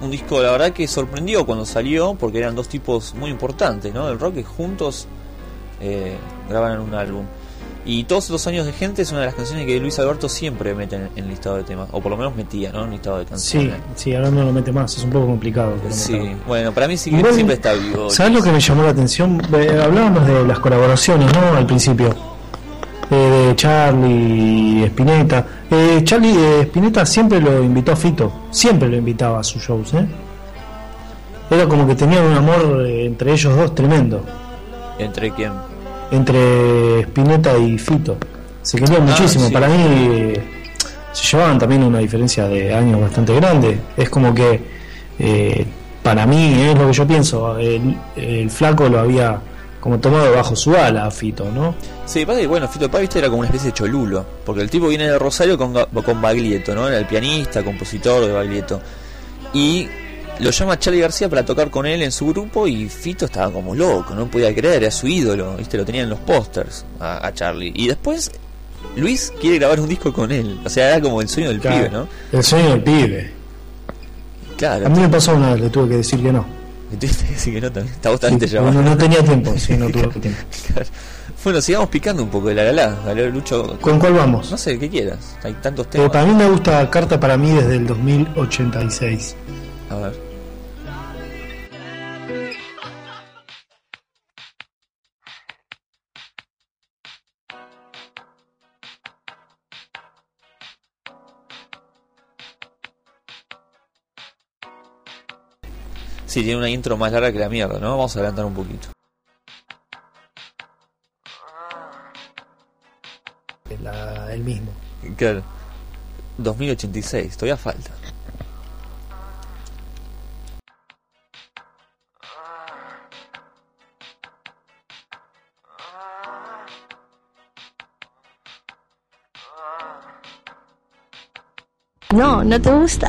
Un disco, la verdad, que sorprendió cuando salió, porque eran dos tipos muy importantes, ¿no? Del rock que juntos eh, grabaron un álbum. Y todos los años de gente es una de las canciones que Luis Alberto siempre mete en, en el listado de temas, o por lo menos metía, ¿no? En el listado de Sí, canciones. sí, ahora no lo mete más, es un poco complicado. Sí, meta. bueno, para mí sí siempre está vivo. ¿Sabes lo que me llamó la atención? Eh, hablábamos de las colaboraciones, ¿no? Al principio. Eh, de Charlie, Spinetta. Eh, Charlie eh, Spinetta siempre lo invitó a Fito. Siempre lo invitaba a sus shows, ¿eh? Era como que tenían un amor entre ellos dos tremendo. ¿Entre quién? Entre Spinetta y Fito. Se querían Ah, muchísimo. sí. Para mí se llevaban también una diferencia de años bastante grande. Es como que, eh, para mí, es lo que yo pienso, el, el flaco lo había como tomado bajo su ala a Fito, ¿no? Sí, pasa que bueno, Fito Páez viste, era como una especie de cholulo, porque el tipo viene de Rosario con, con Baglietto, ¿no? Era el pianista, compositor de Baglietto. Y lo llama Charlie García para tocar con él en su grupo y Fito estaba como loco, no podía creer, era su ídolo, ¿viste? Lo tenía en los pósters a, a Charlie. Y después Luis quiere grabar un disco con él, o sea, era como el sueño del Claro, pibe, ¿no? El sueño del pibe. Claro. A mí me pasó una vez, le tuve que decir que no. Y tuviste que decir que no también. Está vos también te Sí, llamás. no, no tenía tiempo, sí, no tuve tiempo. Claro. Bueno, sigamos picando un poco de la. Dale, Lucho. ¿Con cuál vamos? No sé, ¿qué quieras? Hay tantos Eh, temas. para mí me gusta Carta para mí desde el 2086. A ver. Sí, tiene una intro más larga que la mierda, ¿no? Vamos a adelantar un poquito. La- el mismo. Claro. 2086, todavía falta. No, no te gusta.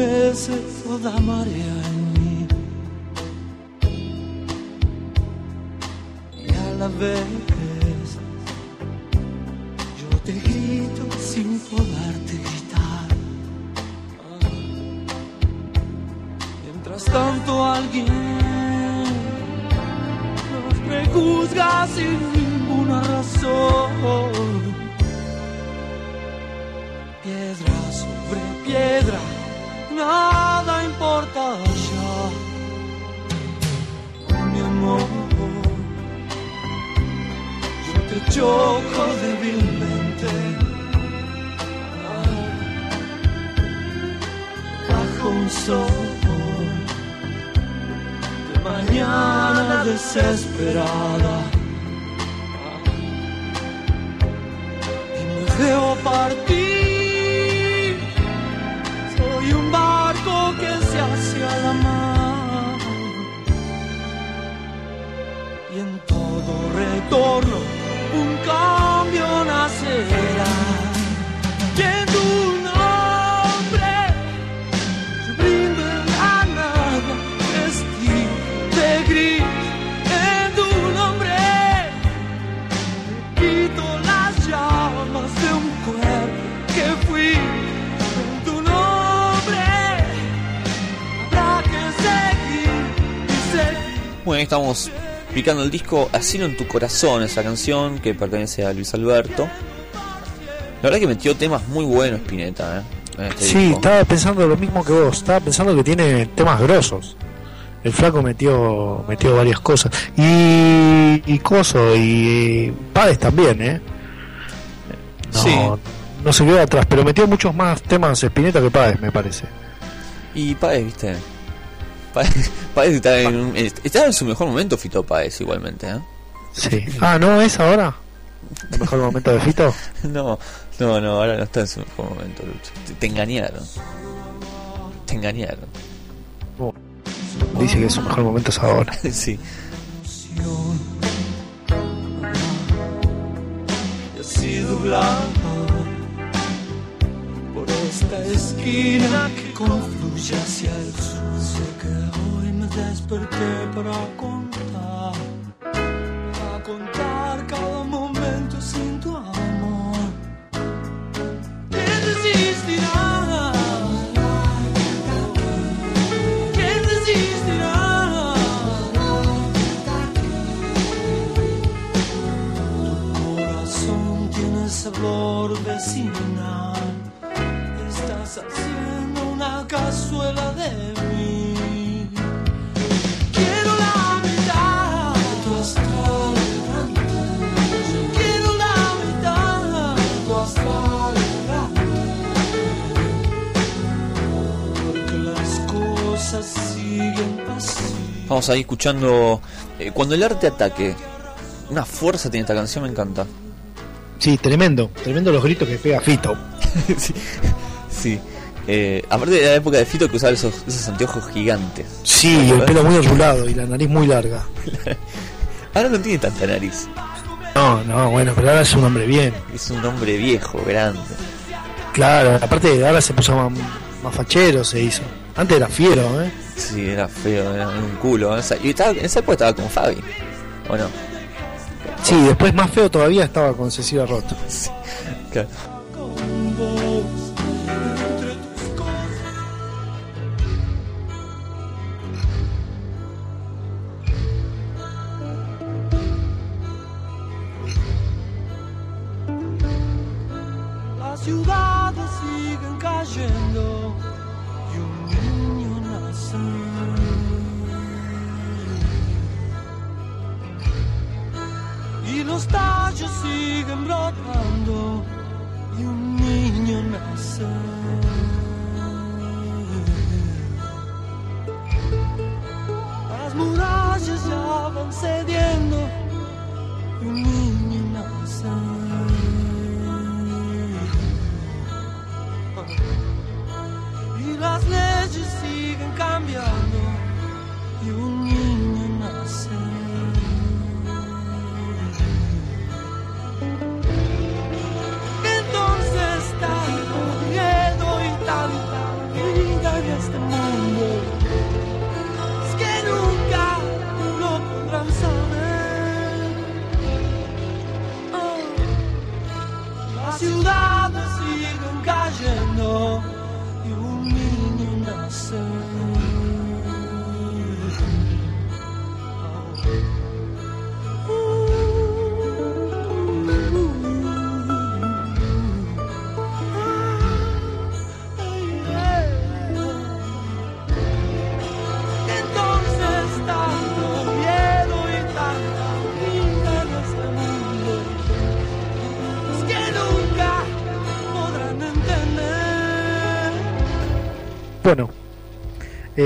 Adormece toda marea en mí. Y a la vez yo te grito sin poderte gritar. Mientras tanto alguien nos prejuzga sin ninguna razón. Piedra sobre piedra, nada importa ya. Mi amor, yo te choco débilmente. Ah, Bajo un sol de mañana desesperada. Y me veo partir. Ahí estamos picando el disco Asilo en tu corazón, esa canción que pertenece a Luis Alberto. La verdad que metió temas muy buenos Spinetta, ¿eh? En este Sí, disco. estaba pensando lo mismo que vos. Estaba pensando que tiene temas grosos. El flaco metió metió varias cosas. Y, y Coso, y Páez también, ¿eh? No, Sí. no se quedó atrás, pero metió muchos más temas Spinetta que Páez, me parece. Y Páez, viste. Páez, está, en, un- está en su mejor momento, Fito Páez, igualmente, ¿eh? Sí. Ah, ¿no es ahora? ¿El mejor momento de Fito? No, no, no, ahora no está en su mejor momento, Lucho. Te, te engañaron. Te engañaron. Dice que su mejor momento es ahora. sí. Esquina que confluye hacia el sur. Sé que hoy me desperté para contar, para contar cada momento sin tu amor. ¿Quién resistirá? ¿Quién resistirá? corazón tiene sabor vecinal. Estás haciendo una cazuela de mí. Quiero la mitad de tu astral. Quiero la mitad de tu astral. Porque las cosas siguen así. Vamos ahí escuchando. eh, cuando el arte ataque. Una fuerza tiene esta canción, me encanta. Sí, tremendo. Tremendo los gritos que pega Fito. sí. Sí. Eh, aparte de la época de Fito que usaba esos, esos anteojos gigantes. Sí, y el pelo muy enrulado y la nariz muy larga. Ahora no tiene tanta nariz. No, no, bueno, pero ahora es un hombre bien. Es un hombre viejo, grande. Claro, aparte ahora se puso más, más fachero, se hizo. Antes era fiero, ¿eh? Sí, era feo, era un culo. Y estaba, en esa época estaba con Fabi. ¿O no? Sí, después más feo todavía estaba con Cecilia Roto. Claro.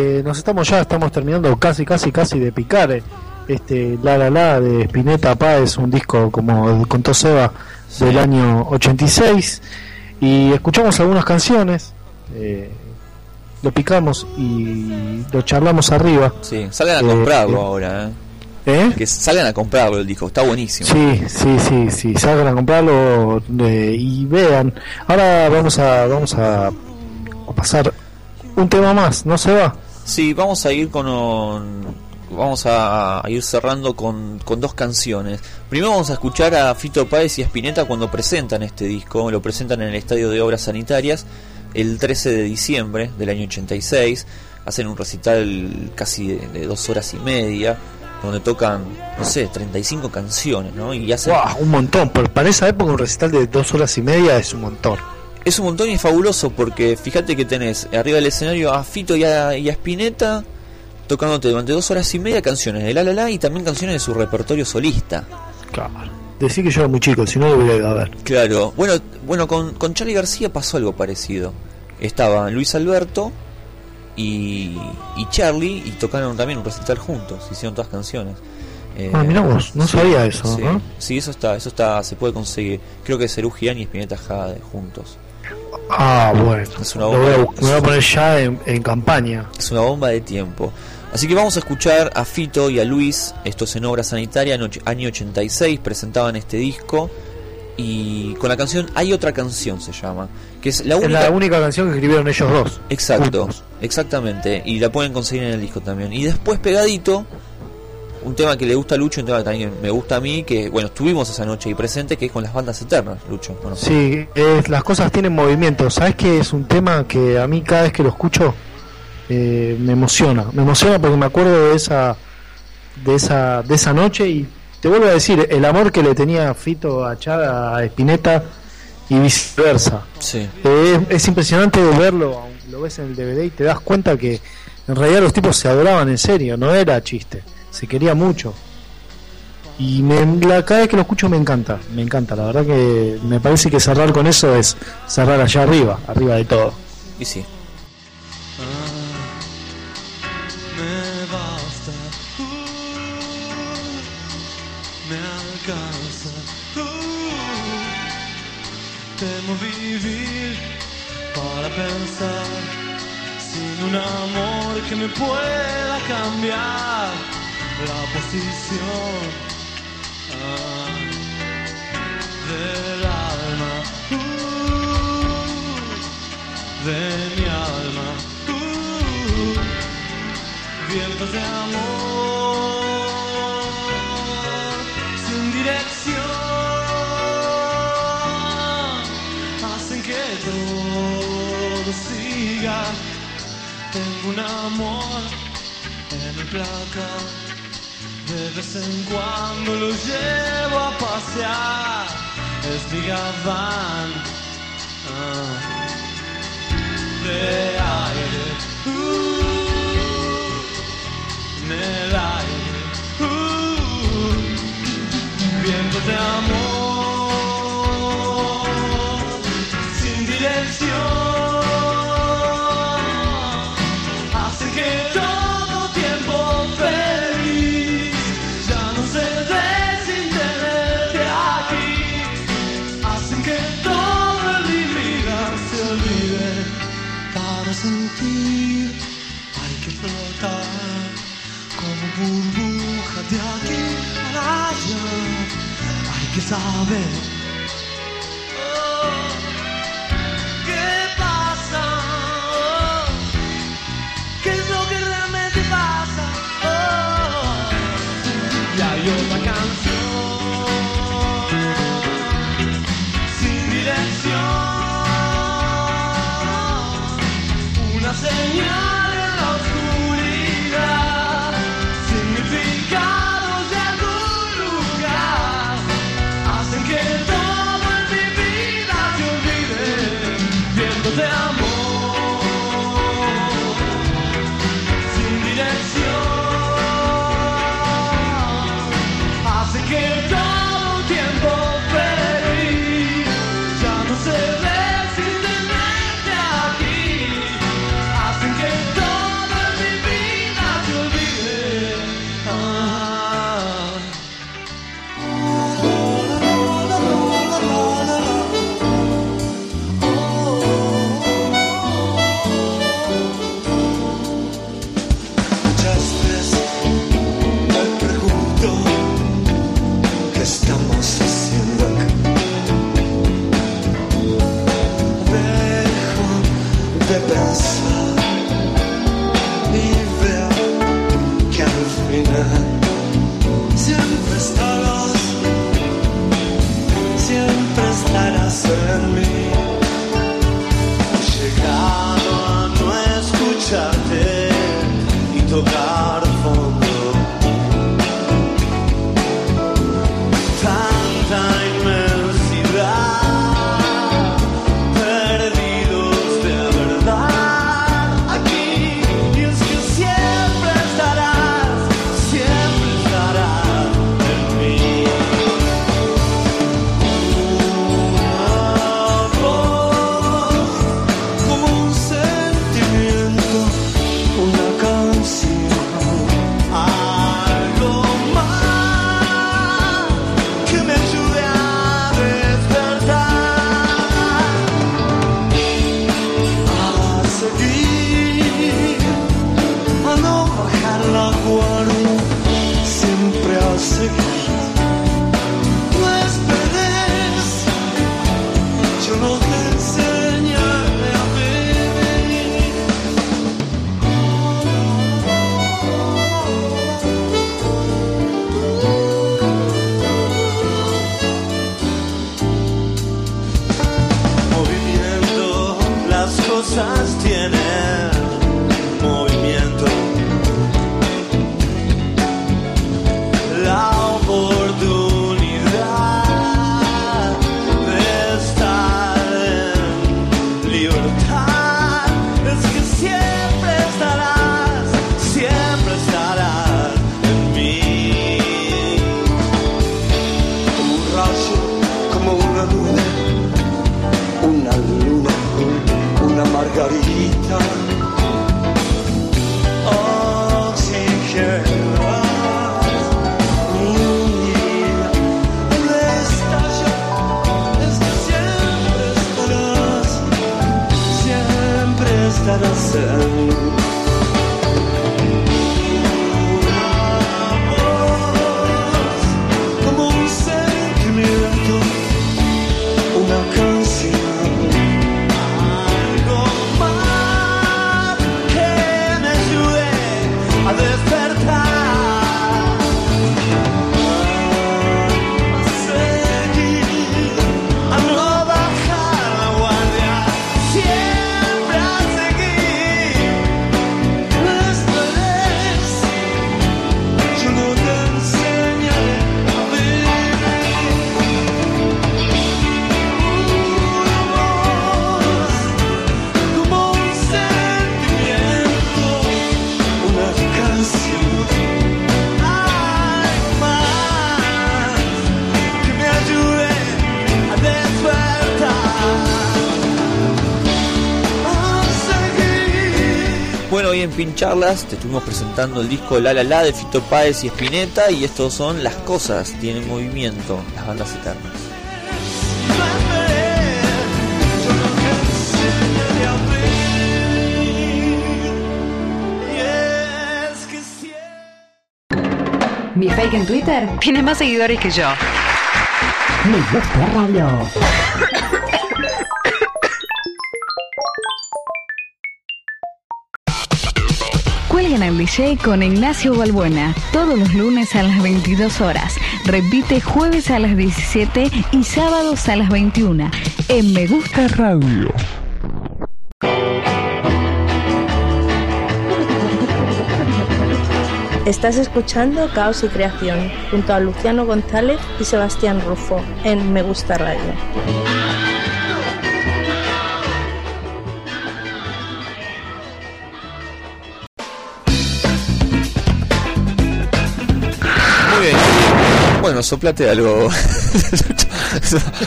Eh, nos estamos ya, estamos terminando casi, casi, casi de picar. eh, Este La La La de Spinetta Páez, un disco, como contó Seba, del año 86. Y escuchamos algunas canciones, eh, lo picamos y lo charlamos arriba. Sí, salgan a Eh, comprarlo eh, ahora, ¿eh? Que salgan a comprarlo el disco, está buenísimo. Sí, sí, sí, sí, salgan a comprarlo y vean. Ahora vamos a vamos a pasar un tema más, ¿no se va? Sí, vamos a ir con un- vamos a, ir cerrando con, con dos canciones. Primero vamos a escuchar a Fito Páez y a Spinetta cuando presentan este disco, lo presentan en el Estadio de Obras Sanitarias el 13 de diciembre del año 86. Hacen un recital casi de, dos horas y media, donde tocan, no sé, 35 canciones, ¿no? Y hacen, ¡Guau! Un montón, pero para esa época un recital de dos horas y media es un montón. Es un montón y es fabuloso porque fíjate que tenés arriba del escenario a Fito y a, y a Spinetta tocándote durante dos horas y media canciones de La La La y también canciones de su repertorio solista. Claro. Decir que yo era muy chico, si no lo hubiera ido a ver. Claro, bueno, bueno con, con Charlie García pasó algo parecido. Estaba Luis Alberto y, y Charlie y tocaron también un recital juntos, hicieron todas canciones. Eh, Ah, mirá vos, no sabía eso, Sí, sí, eso está, eso está, se puede conseguir. Creo que Cerú Girán y Spinetta Jade juntos. Ah, bueno. Es una Lo bomba. voy a me voy a poner ya en, en campaña. Es una bomba de tiempo. Así que vamos a escuchar a Fito y a Luis, estos en Obra Sanitaria, año 86, presentaban este disco. Y con la canción Hay otra canción se llama, que es la Es única... la única canción que escribieron ellos dos. Exacto, exactamente. Y la pueden conseguir en el disco también. Y después pegadito, un tema que le gusta a Lucho, un tema que también me gusta a mí, que bueno, estuvimos esa noche ahí presente, que es con las bandas eternas, Lucho. Bueno, Sí, es- las cosas tienen movimiento. ¿Sabes que es un tema que a mí cada vez que lo escucho eh, me emociona? Me emociona porque me acuerdo de esa, de esa, de esa noche y te vuelvo a decir el amor que le tenía Fito a Char, a Spinetta y viceversa. Sí. Eh, es, es impresionante verlo, lo ves en el DVD y te das cuenta que en realidad los tipos se adoraban en serio, no era chiste, se quería mucho. Y me, la, cada vez que lo escucho me encanta, me encanta, la verdad que me parece que cerrar con eso es cerrar allá arriba, arriba de todo. Y sí. me basta, uh, me alcanza. uh, temo vivir para pensar sin un amor que me pueda cambiar la posición ah, del alma, uh, de mi alma. uh, vientos de amor sin dirección hacen que todo siga. Tengo un amor en el placar, de vez en cuando lo llevo a pasear. Es mi ah, de aire. Uh, en el aire, uh, vientos de amor Hay en Pincharlas te estuvimos presentando el disco La La La de Fito Páez y Spinetta y estos son Las Cosas Tienen Movimiento, las bandas eternas. Mi fake en Twitter tiene más seguidores que yo. Me gusta radio. Con Ignacio Balbuena todos los lunes a las 22 horas. Repite jueves a las 17 y sábados a las 21 en Me Gusta Radio. Estás escuchando Caos y Creación junto a Luciano González y Sebastián Rufo en Me Gusta Radio. Bueno, soplate algo.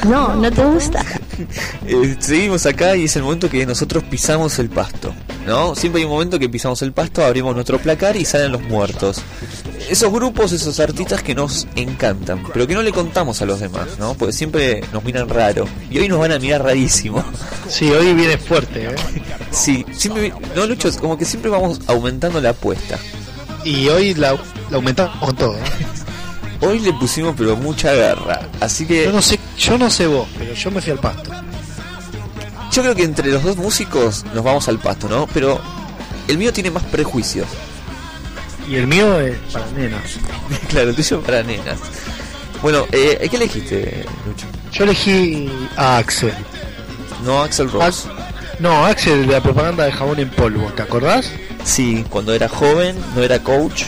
No, no te gusta. Eh, seguimos acá y es el momento que nosotros pisamos el pasto, ¿no? Siempre hay un momento que pisamos el pasto, abrimos nuestro placar y salen los muertos. Esos grupos, esos artistas que nos encantan, pero que no le contamos a los demás, ¿no? Porque siempre nos miran raro. Y hoy nos van a mirar rarísimo. Sí, hoy viene fuerte, ¿eh? Sí, siempre, no Lucho, es como que siempre vamos aumentando la apuesta. Y hoy la, la aumentamos con todo. ¿eh? Hoy le pusimos pero mucha garra, así que Yo no sé, yo no sé vos, pero yo me fui al pasto. yo creo que entre los dos músicos nos vamos al pasto, ¿no? Pero el mío tiene más prejuicios. Y el mío es para nenas. claro, el tuyo para nenas. Bueno, eh, ¿qué elegiste, Lucho? Yo elegí a Axel. No, Axel Rose. No, Axel de la propaganda de jabón en polvo, ¿te acordás? Sí, cuando era joven, no era coach.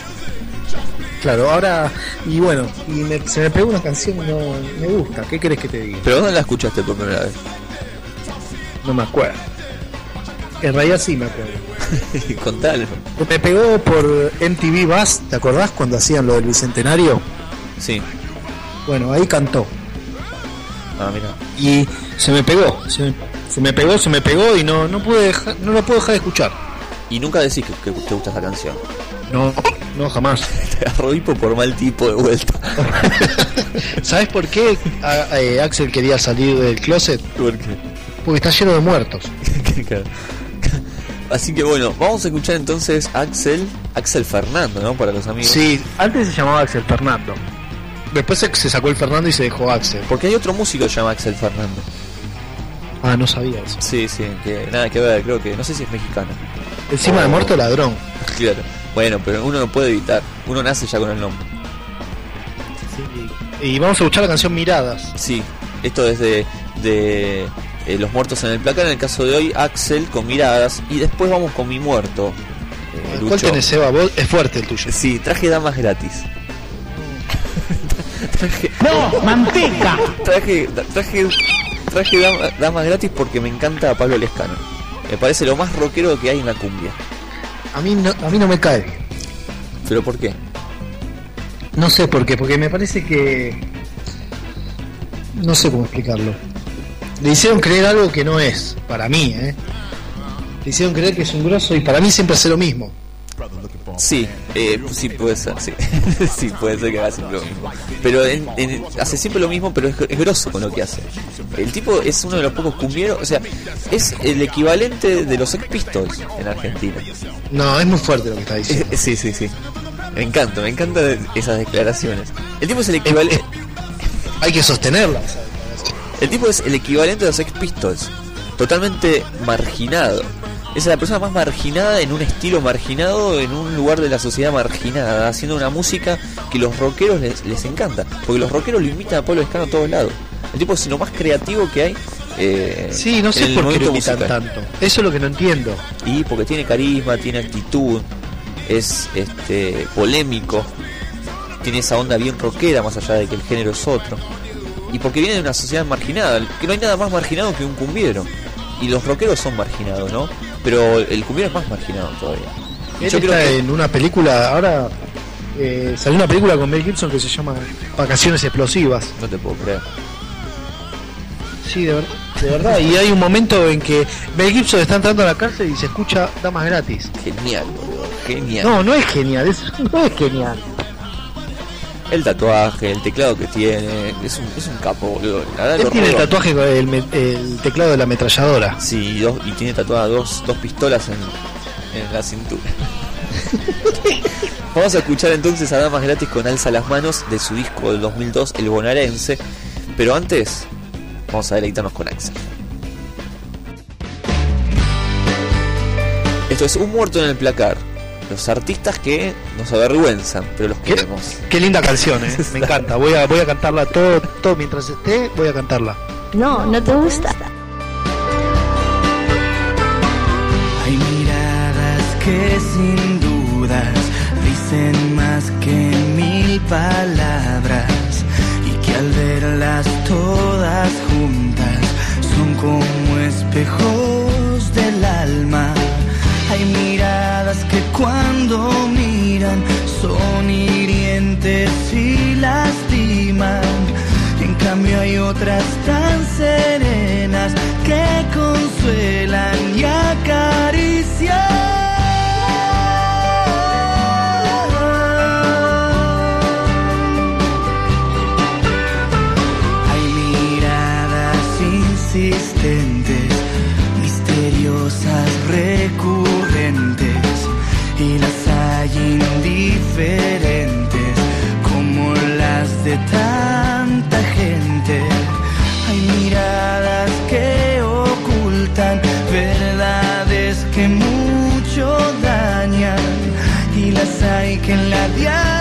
Claro, ahora, y bueno, y me- se me pegó una canción y no me gusta. ¿Qué querés que te diga? ¿Pero dónde la escuchaste por primera vez? No me acuerdo. En realidad sí me acuerdo. Contalo. Me pegó por MTV Bass, ¿te acordás cuando hacían lo del bicentenario? Sí. Bueno, ahí cantó. Ah, mira. Y se me pegó, se me, se me pegó, se me pegó y no, no pude dejar, no lo puedo dejar de escuchar. Y nunca decís que, que te gusta esta canción. No, no jamás. Te agarró hipo por mal tipo de vuelta. ¿Sabes por qué a- eh, Axel quería salir del closet? ¿Por qué? Porque está lleno de muertos. Así que bueno, vamos a escuchar entonces Axel, Axel Fernando, ¿no? Para los amigos. Sí, antes se llamaba Axel Fernando. Después se, sacó el Fernando y se dejó Axel. Porque hay otro músico que se llama Axel Fernando. Ah, no sabía eso. Sí, sí, que nada que ver, creo que, no sé si es mexicano. Encima de O- muerto ladrón. Claro. Bueno, pero uno no puede evitar. Uno nace ya con el nombre. Y vamos a escuchar la canción Miradas. Sí, esto es de, de eh, Los Muertos en el Placar. En el caso de hoy, Axel con miradas. Y después vamos con mi muerto. Eh, ¿Cuál Lucho. tenés, Eva? Vos- Es fuerte el tuyo. Sí, traje damas gratis. traje, ¡No! ¡Manteca! traje, traje, traje dama- damas gratis porque me encanta Pablo Lescano. Me parece lo más rockero que hay en la cumbia. A mí no, a mí no me cae. ¿Pero por qué? No sé por qué, porque me parece que. No sé cómo explicarlo. Le hicieron creer algo que no es, para mí, ¿eh? Le hicieron creer que es un grosso y para mí siempre hace lo mismo. Sí, eh, sí puede ser, sí. sí, puede ser que haga siempre lo mismo. Pero en- en- hace siempre lo mismo, pero es, es grosso con lo que hace. El tipo es uno de los pocos cumbieros, o sea, es el equivalente de los Sex Pistols en Argentina. No, es muy fuerte lo que está diciendo. Eh, Sí, sí, sí. Me encanta, me encantan esas declaraciones. El tipo es el equivalente. Hay que sostenerlas. El tipo es el equivalente de los Sex Pistols. Totalmente marginado. Es la persona más marginada en un estilo marginado, en un lugar de la sociedad marginada, haciendo una música que los rockeros les, les encanta. Porque los rockeros lo imitan a Pablo Escano a todos lados. El tipo es lo más creativo que hay. eh, Sí, no sé por qué lo imitan tanto. Eso es lo que no entiendo. Y porque tiene carisma, tiene actitud, es este polémico, tiene esa onda bien rockera más allá de que el género es otro. Y porque viene de una sociedad marginada, que no hay nada más marginado que un cumbiero. Y los rockeros son marginados, ¿no? Pero el cumbiero es más marginado todavía. Él yo creo está que en una película, ahora eh, salió una película con Mel Gibson que se llama Vacaciones Explosivas. no te puedo creer. Sí, de, ver- de verdad. Y hay un momento en que Mel Gibson está entrando a la cárcel y se escucha damas gratis. Genial, boludo. Genial. No, no es genial, es, no es genial. El tatuaje, el teclado que tiene, es un, es un capo, boludo. La Él tiene el tatuaje el, teclado de la ametralladora. Sí, y, dos- y tiene tatuadas dos, dos pistolas en, en la cintura. Vamos a escuchar entonces a Damas Gratis con Alza las Manos de su disco del 2002, El Bonaerense. Pero antes, vamos a deleitarnos con Axel. Esto es Un Muerto en el Placar. Los artistas que nos avergüenzan, pero los queremos. Qué linda canción, eh. me encanta. Voy a, voy a cantarla todo, todo mientras esté, voy a cantarla. No, no te gusta. Hay miradas que sin dudas dicen más que mil palabras y que al verlas todas juntas son como espejos. Hay miradas que cuando miran son hirientes y lastiman. En cambio hay otras tan serenas que consuelan y acarician. Y las hay que en la diaria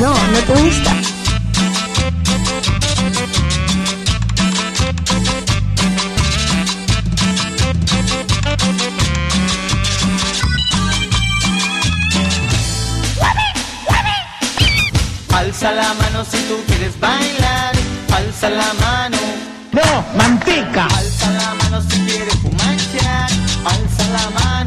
No, no te gusta. Alza la mano si tú quieres bailar, alza la mano. No, manteca. Alza la mano si quieres fumanchar, alza la mano.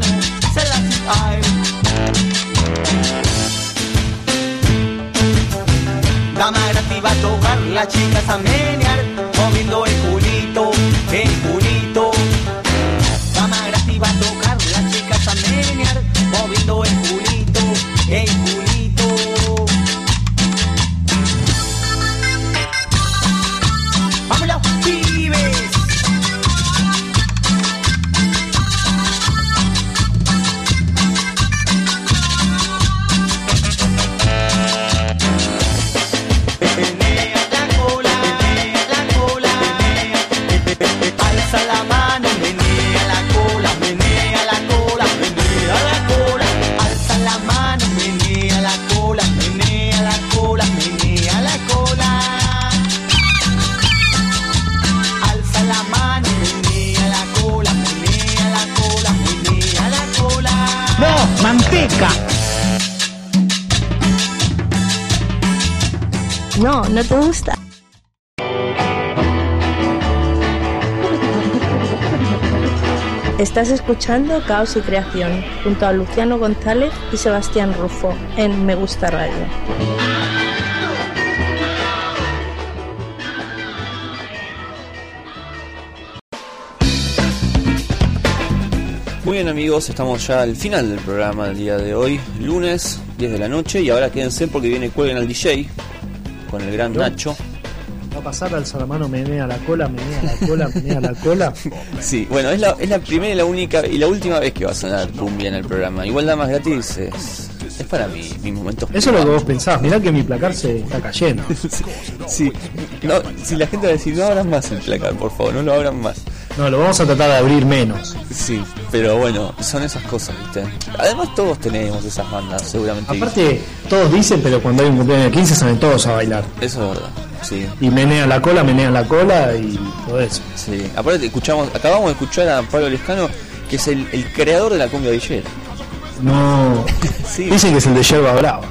Tocar, las chicas a menear, moviendo el Estás escuchando Caos y Creación junto a Luciano González y Sebastián Rufo en Me Gusta Radio. Muy bien amigos, estamos ya al final del programa del día de hoy, lunes 10 de la noche y ahora quédense porque viene Cuelguen al DJ con el gran Nacho. A pasar al salamano, menea la cola, menea la cola, menea la cola. Sí, bueno, es la, es la primera y la única y la última vez que va a sonar cumbia en el programa. Igual Damas Gratis es, es para mí, mis momentos. Eso es lo que vos pensás. Mirá que mi placar se está cayendo. Sí, no, si la gente va a decir, no abran más el placar, por favor, no lo abran más. No, lo vamos a tratar de abrir menos. Sí, pero bueno, son esas cosas, ¿viste? Además todos tenemos esas bandas, seguramente. Aparte, todos dicen, pero cuando hay un cumpleaños de 15 salen todos a bailar. Eso es verdad, sí. Y menea la cola, menea la cola y todo eso. Sí, aparte escuchamos, acabamos de escuchar a Pablo Lescano, que es el, el creador de la cumbia villera. No. Sí. Dicen que es el de Yerba Brava.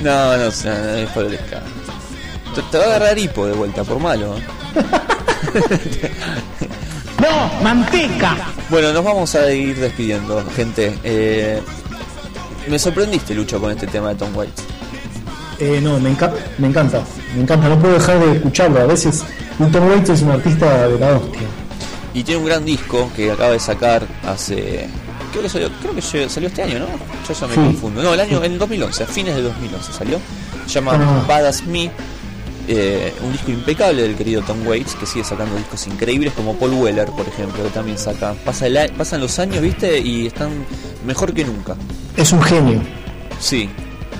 No, no, no es el ska. Te, te va a agarrar hipo de vuelta, por malo. ¿eh? ¡No! ¡Manteca! Bueno, nos vamos a ir despidiendo, gente. Eh, me sorprendiste, Lucho, con este tema de Tom Waits. Eh, no, me, enca- me encanta, me encanta, no puedo dejar de escucharlo. A veces Tom Waits es un artista de la hostia. Y tiene un gran disco que acaba de sacar hace. Creo que salió, creo que salió este año, ¿no? Yo ya me Sí. confundo. No, el año, en el 2011, a fines de 2011 salió. Se llama Ah. Badass Me. eh, un disco impecable del querido Tom Waits que sigue sacando discos increíbles como Paul Weller, por ejemplo, que también saca. Pasa el pasan los años, ¿viste? Y están mejor que nunca. Es un genio. Sí.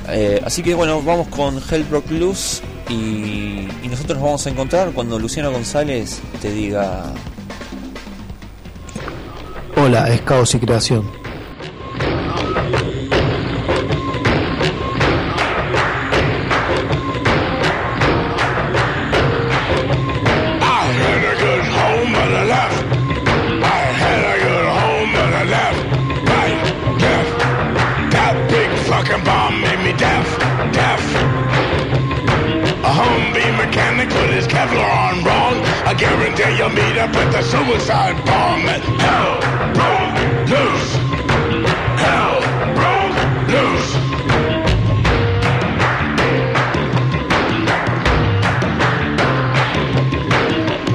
Eh, así que bueno, vamos con Hellbrook Loose y, y nosotros nos vamos a encontrar cuando Luciano González te diga Hola, es caos y creación. Put his Kevlar on wrong. I guarantee you'll meet up with the suicide bomb hell broke loose. Hell broke loose.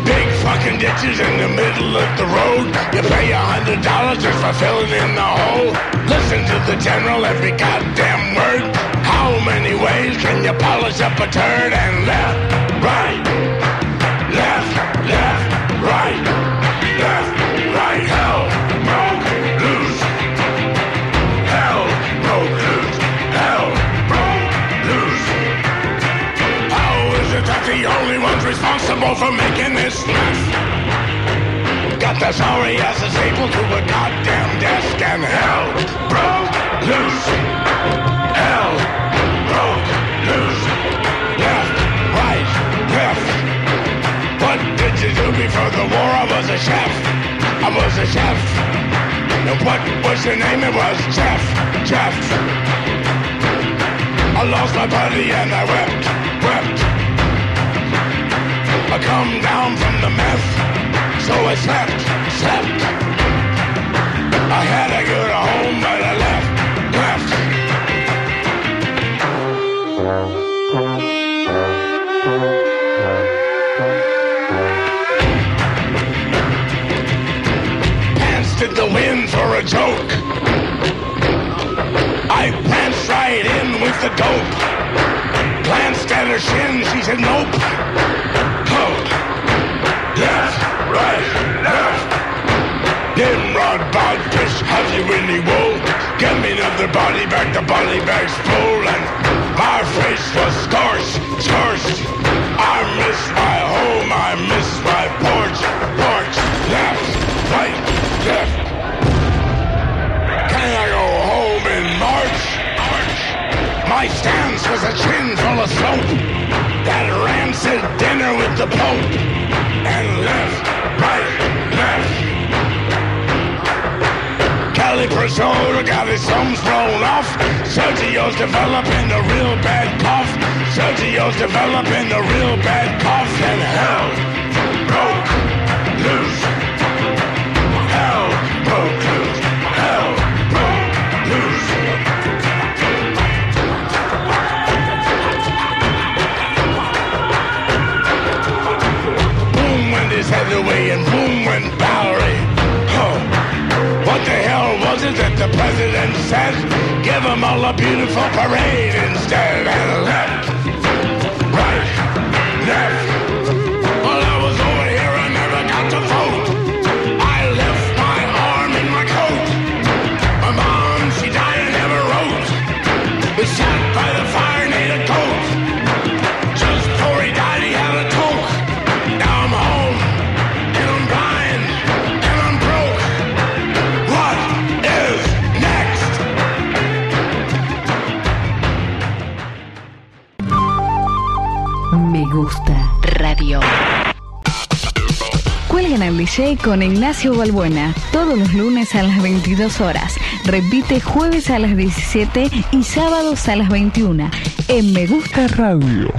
Big fucking ditches in the middle of the road. You pay a hundred dollars just for filling in the hole. Listen to the general every goddamn word. How many ways can you polish up a turd? And left, right, left, left, right, left, right. Hell broke loose. Hell broke loose. Hell broke loose. How is it that the only ones responsible for making this mess? Got the sorry asses able to a goddamn desk and hell broke loose. Hell broke loose. Before the war? I was a chef. I was a chef. And what was your name? It was Jeff. Jeff. I lost my buddy and I wept, wept. I come down from the meth, so I slept, slept. I had a good home, but I left, left. For a joke. I pranced right in with the dope. Glanced at her shin, she said nope. Oh. Left, right, left. Nimrod, Bodfish, have you any wool? Get me another body bag, the body bag's full, and my face was scorched, scorched. I miss my home, I miss my porch, porch. Left, right, left. My stance was a chin full of soap. That rancid dinner with the Pope. And left, right, left. Cali got his thumbs blown off. Sergio's developing a real bad cough. Sergio's developing a real bad cough. And hell Boom head away and boom went Bowery. Huh. What the hell was it that the president said? Give them all a beautiful parade instead and left, right, left. Radio. Cuelgan al DJ con Ignacio Balbuena todos los lunes a las 22 horas. Repite jueves a las 17 y sábados a las 21 en Me Gusta Radio.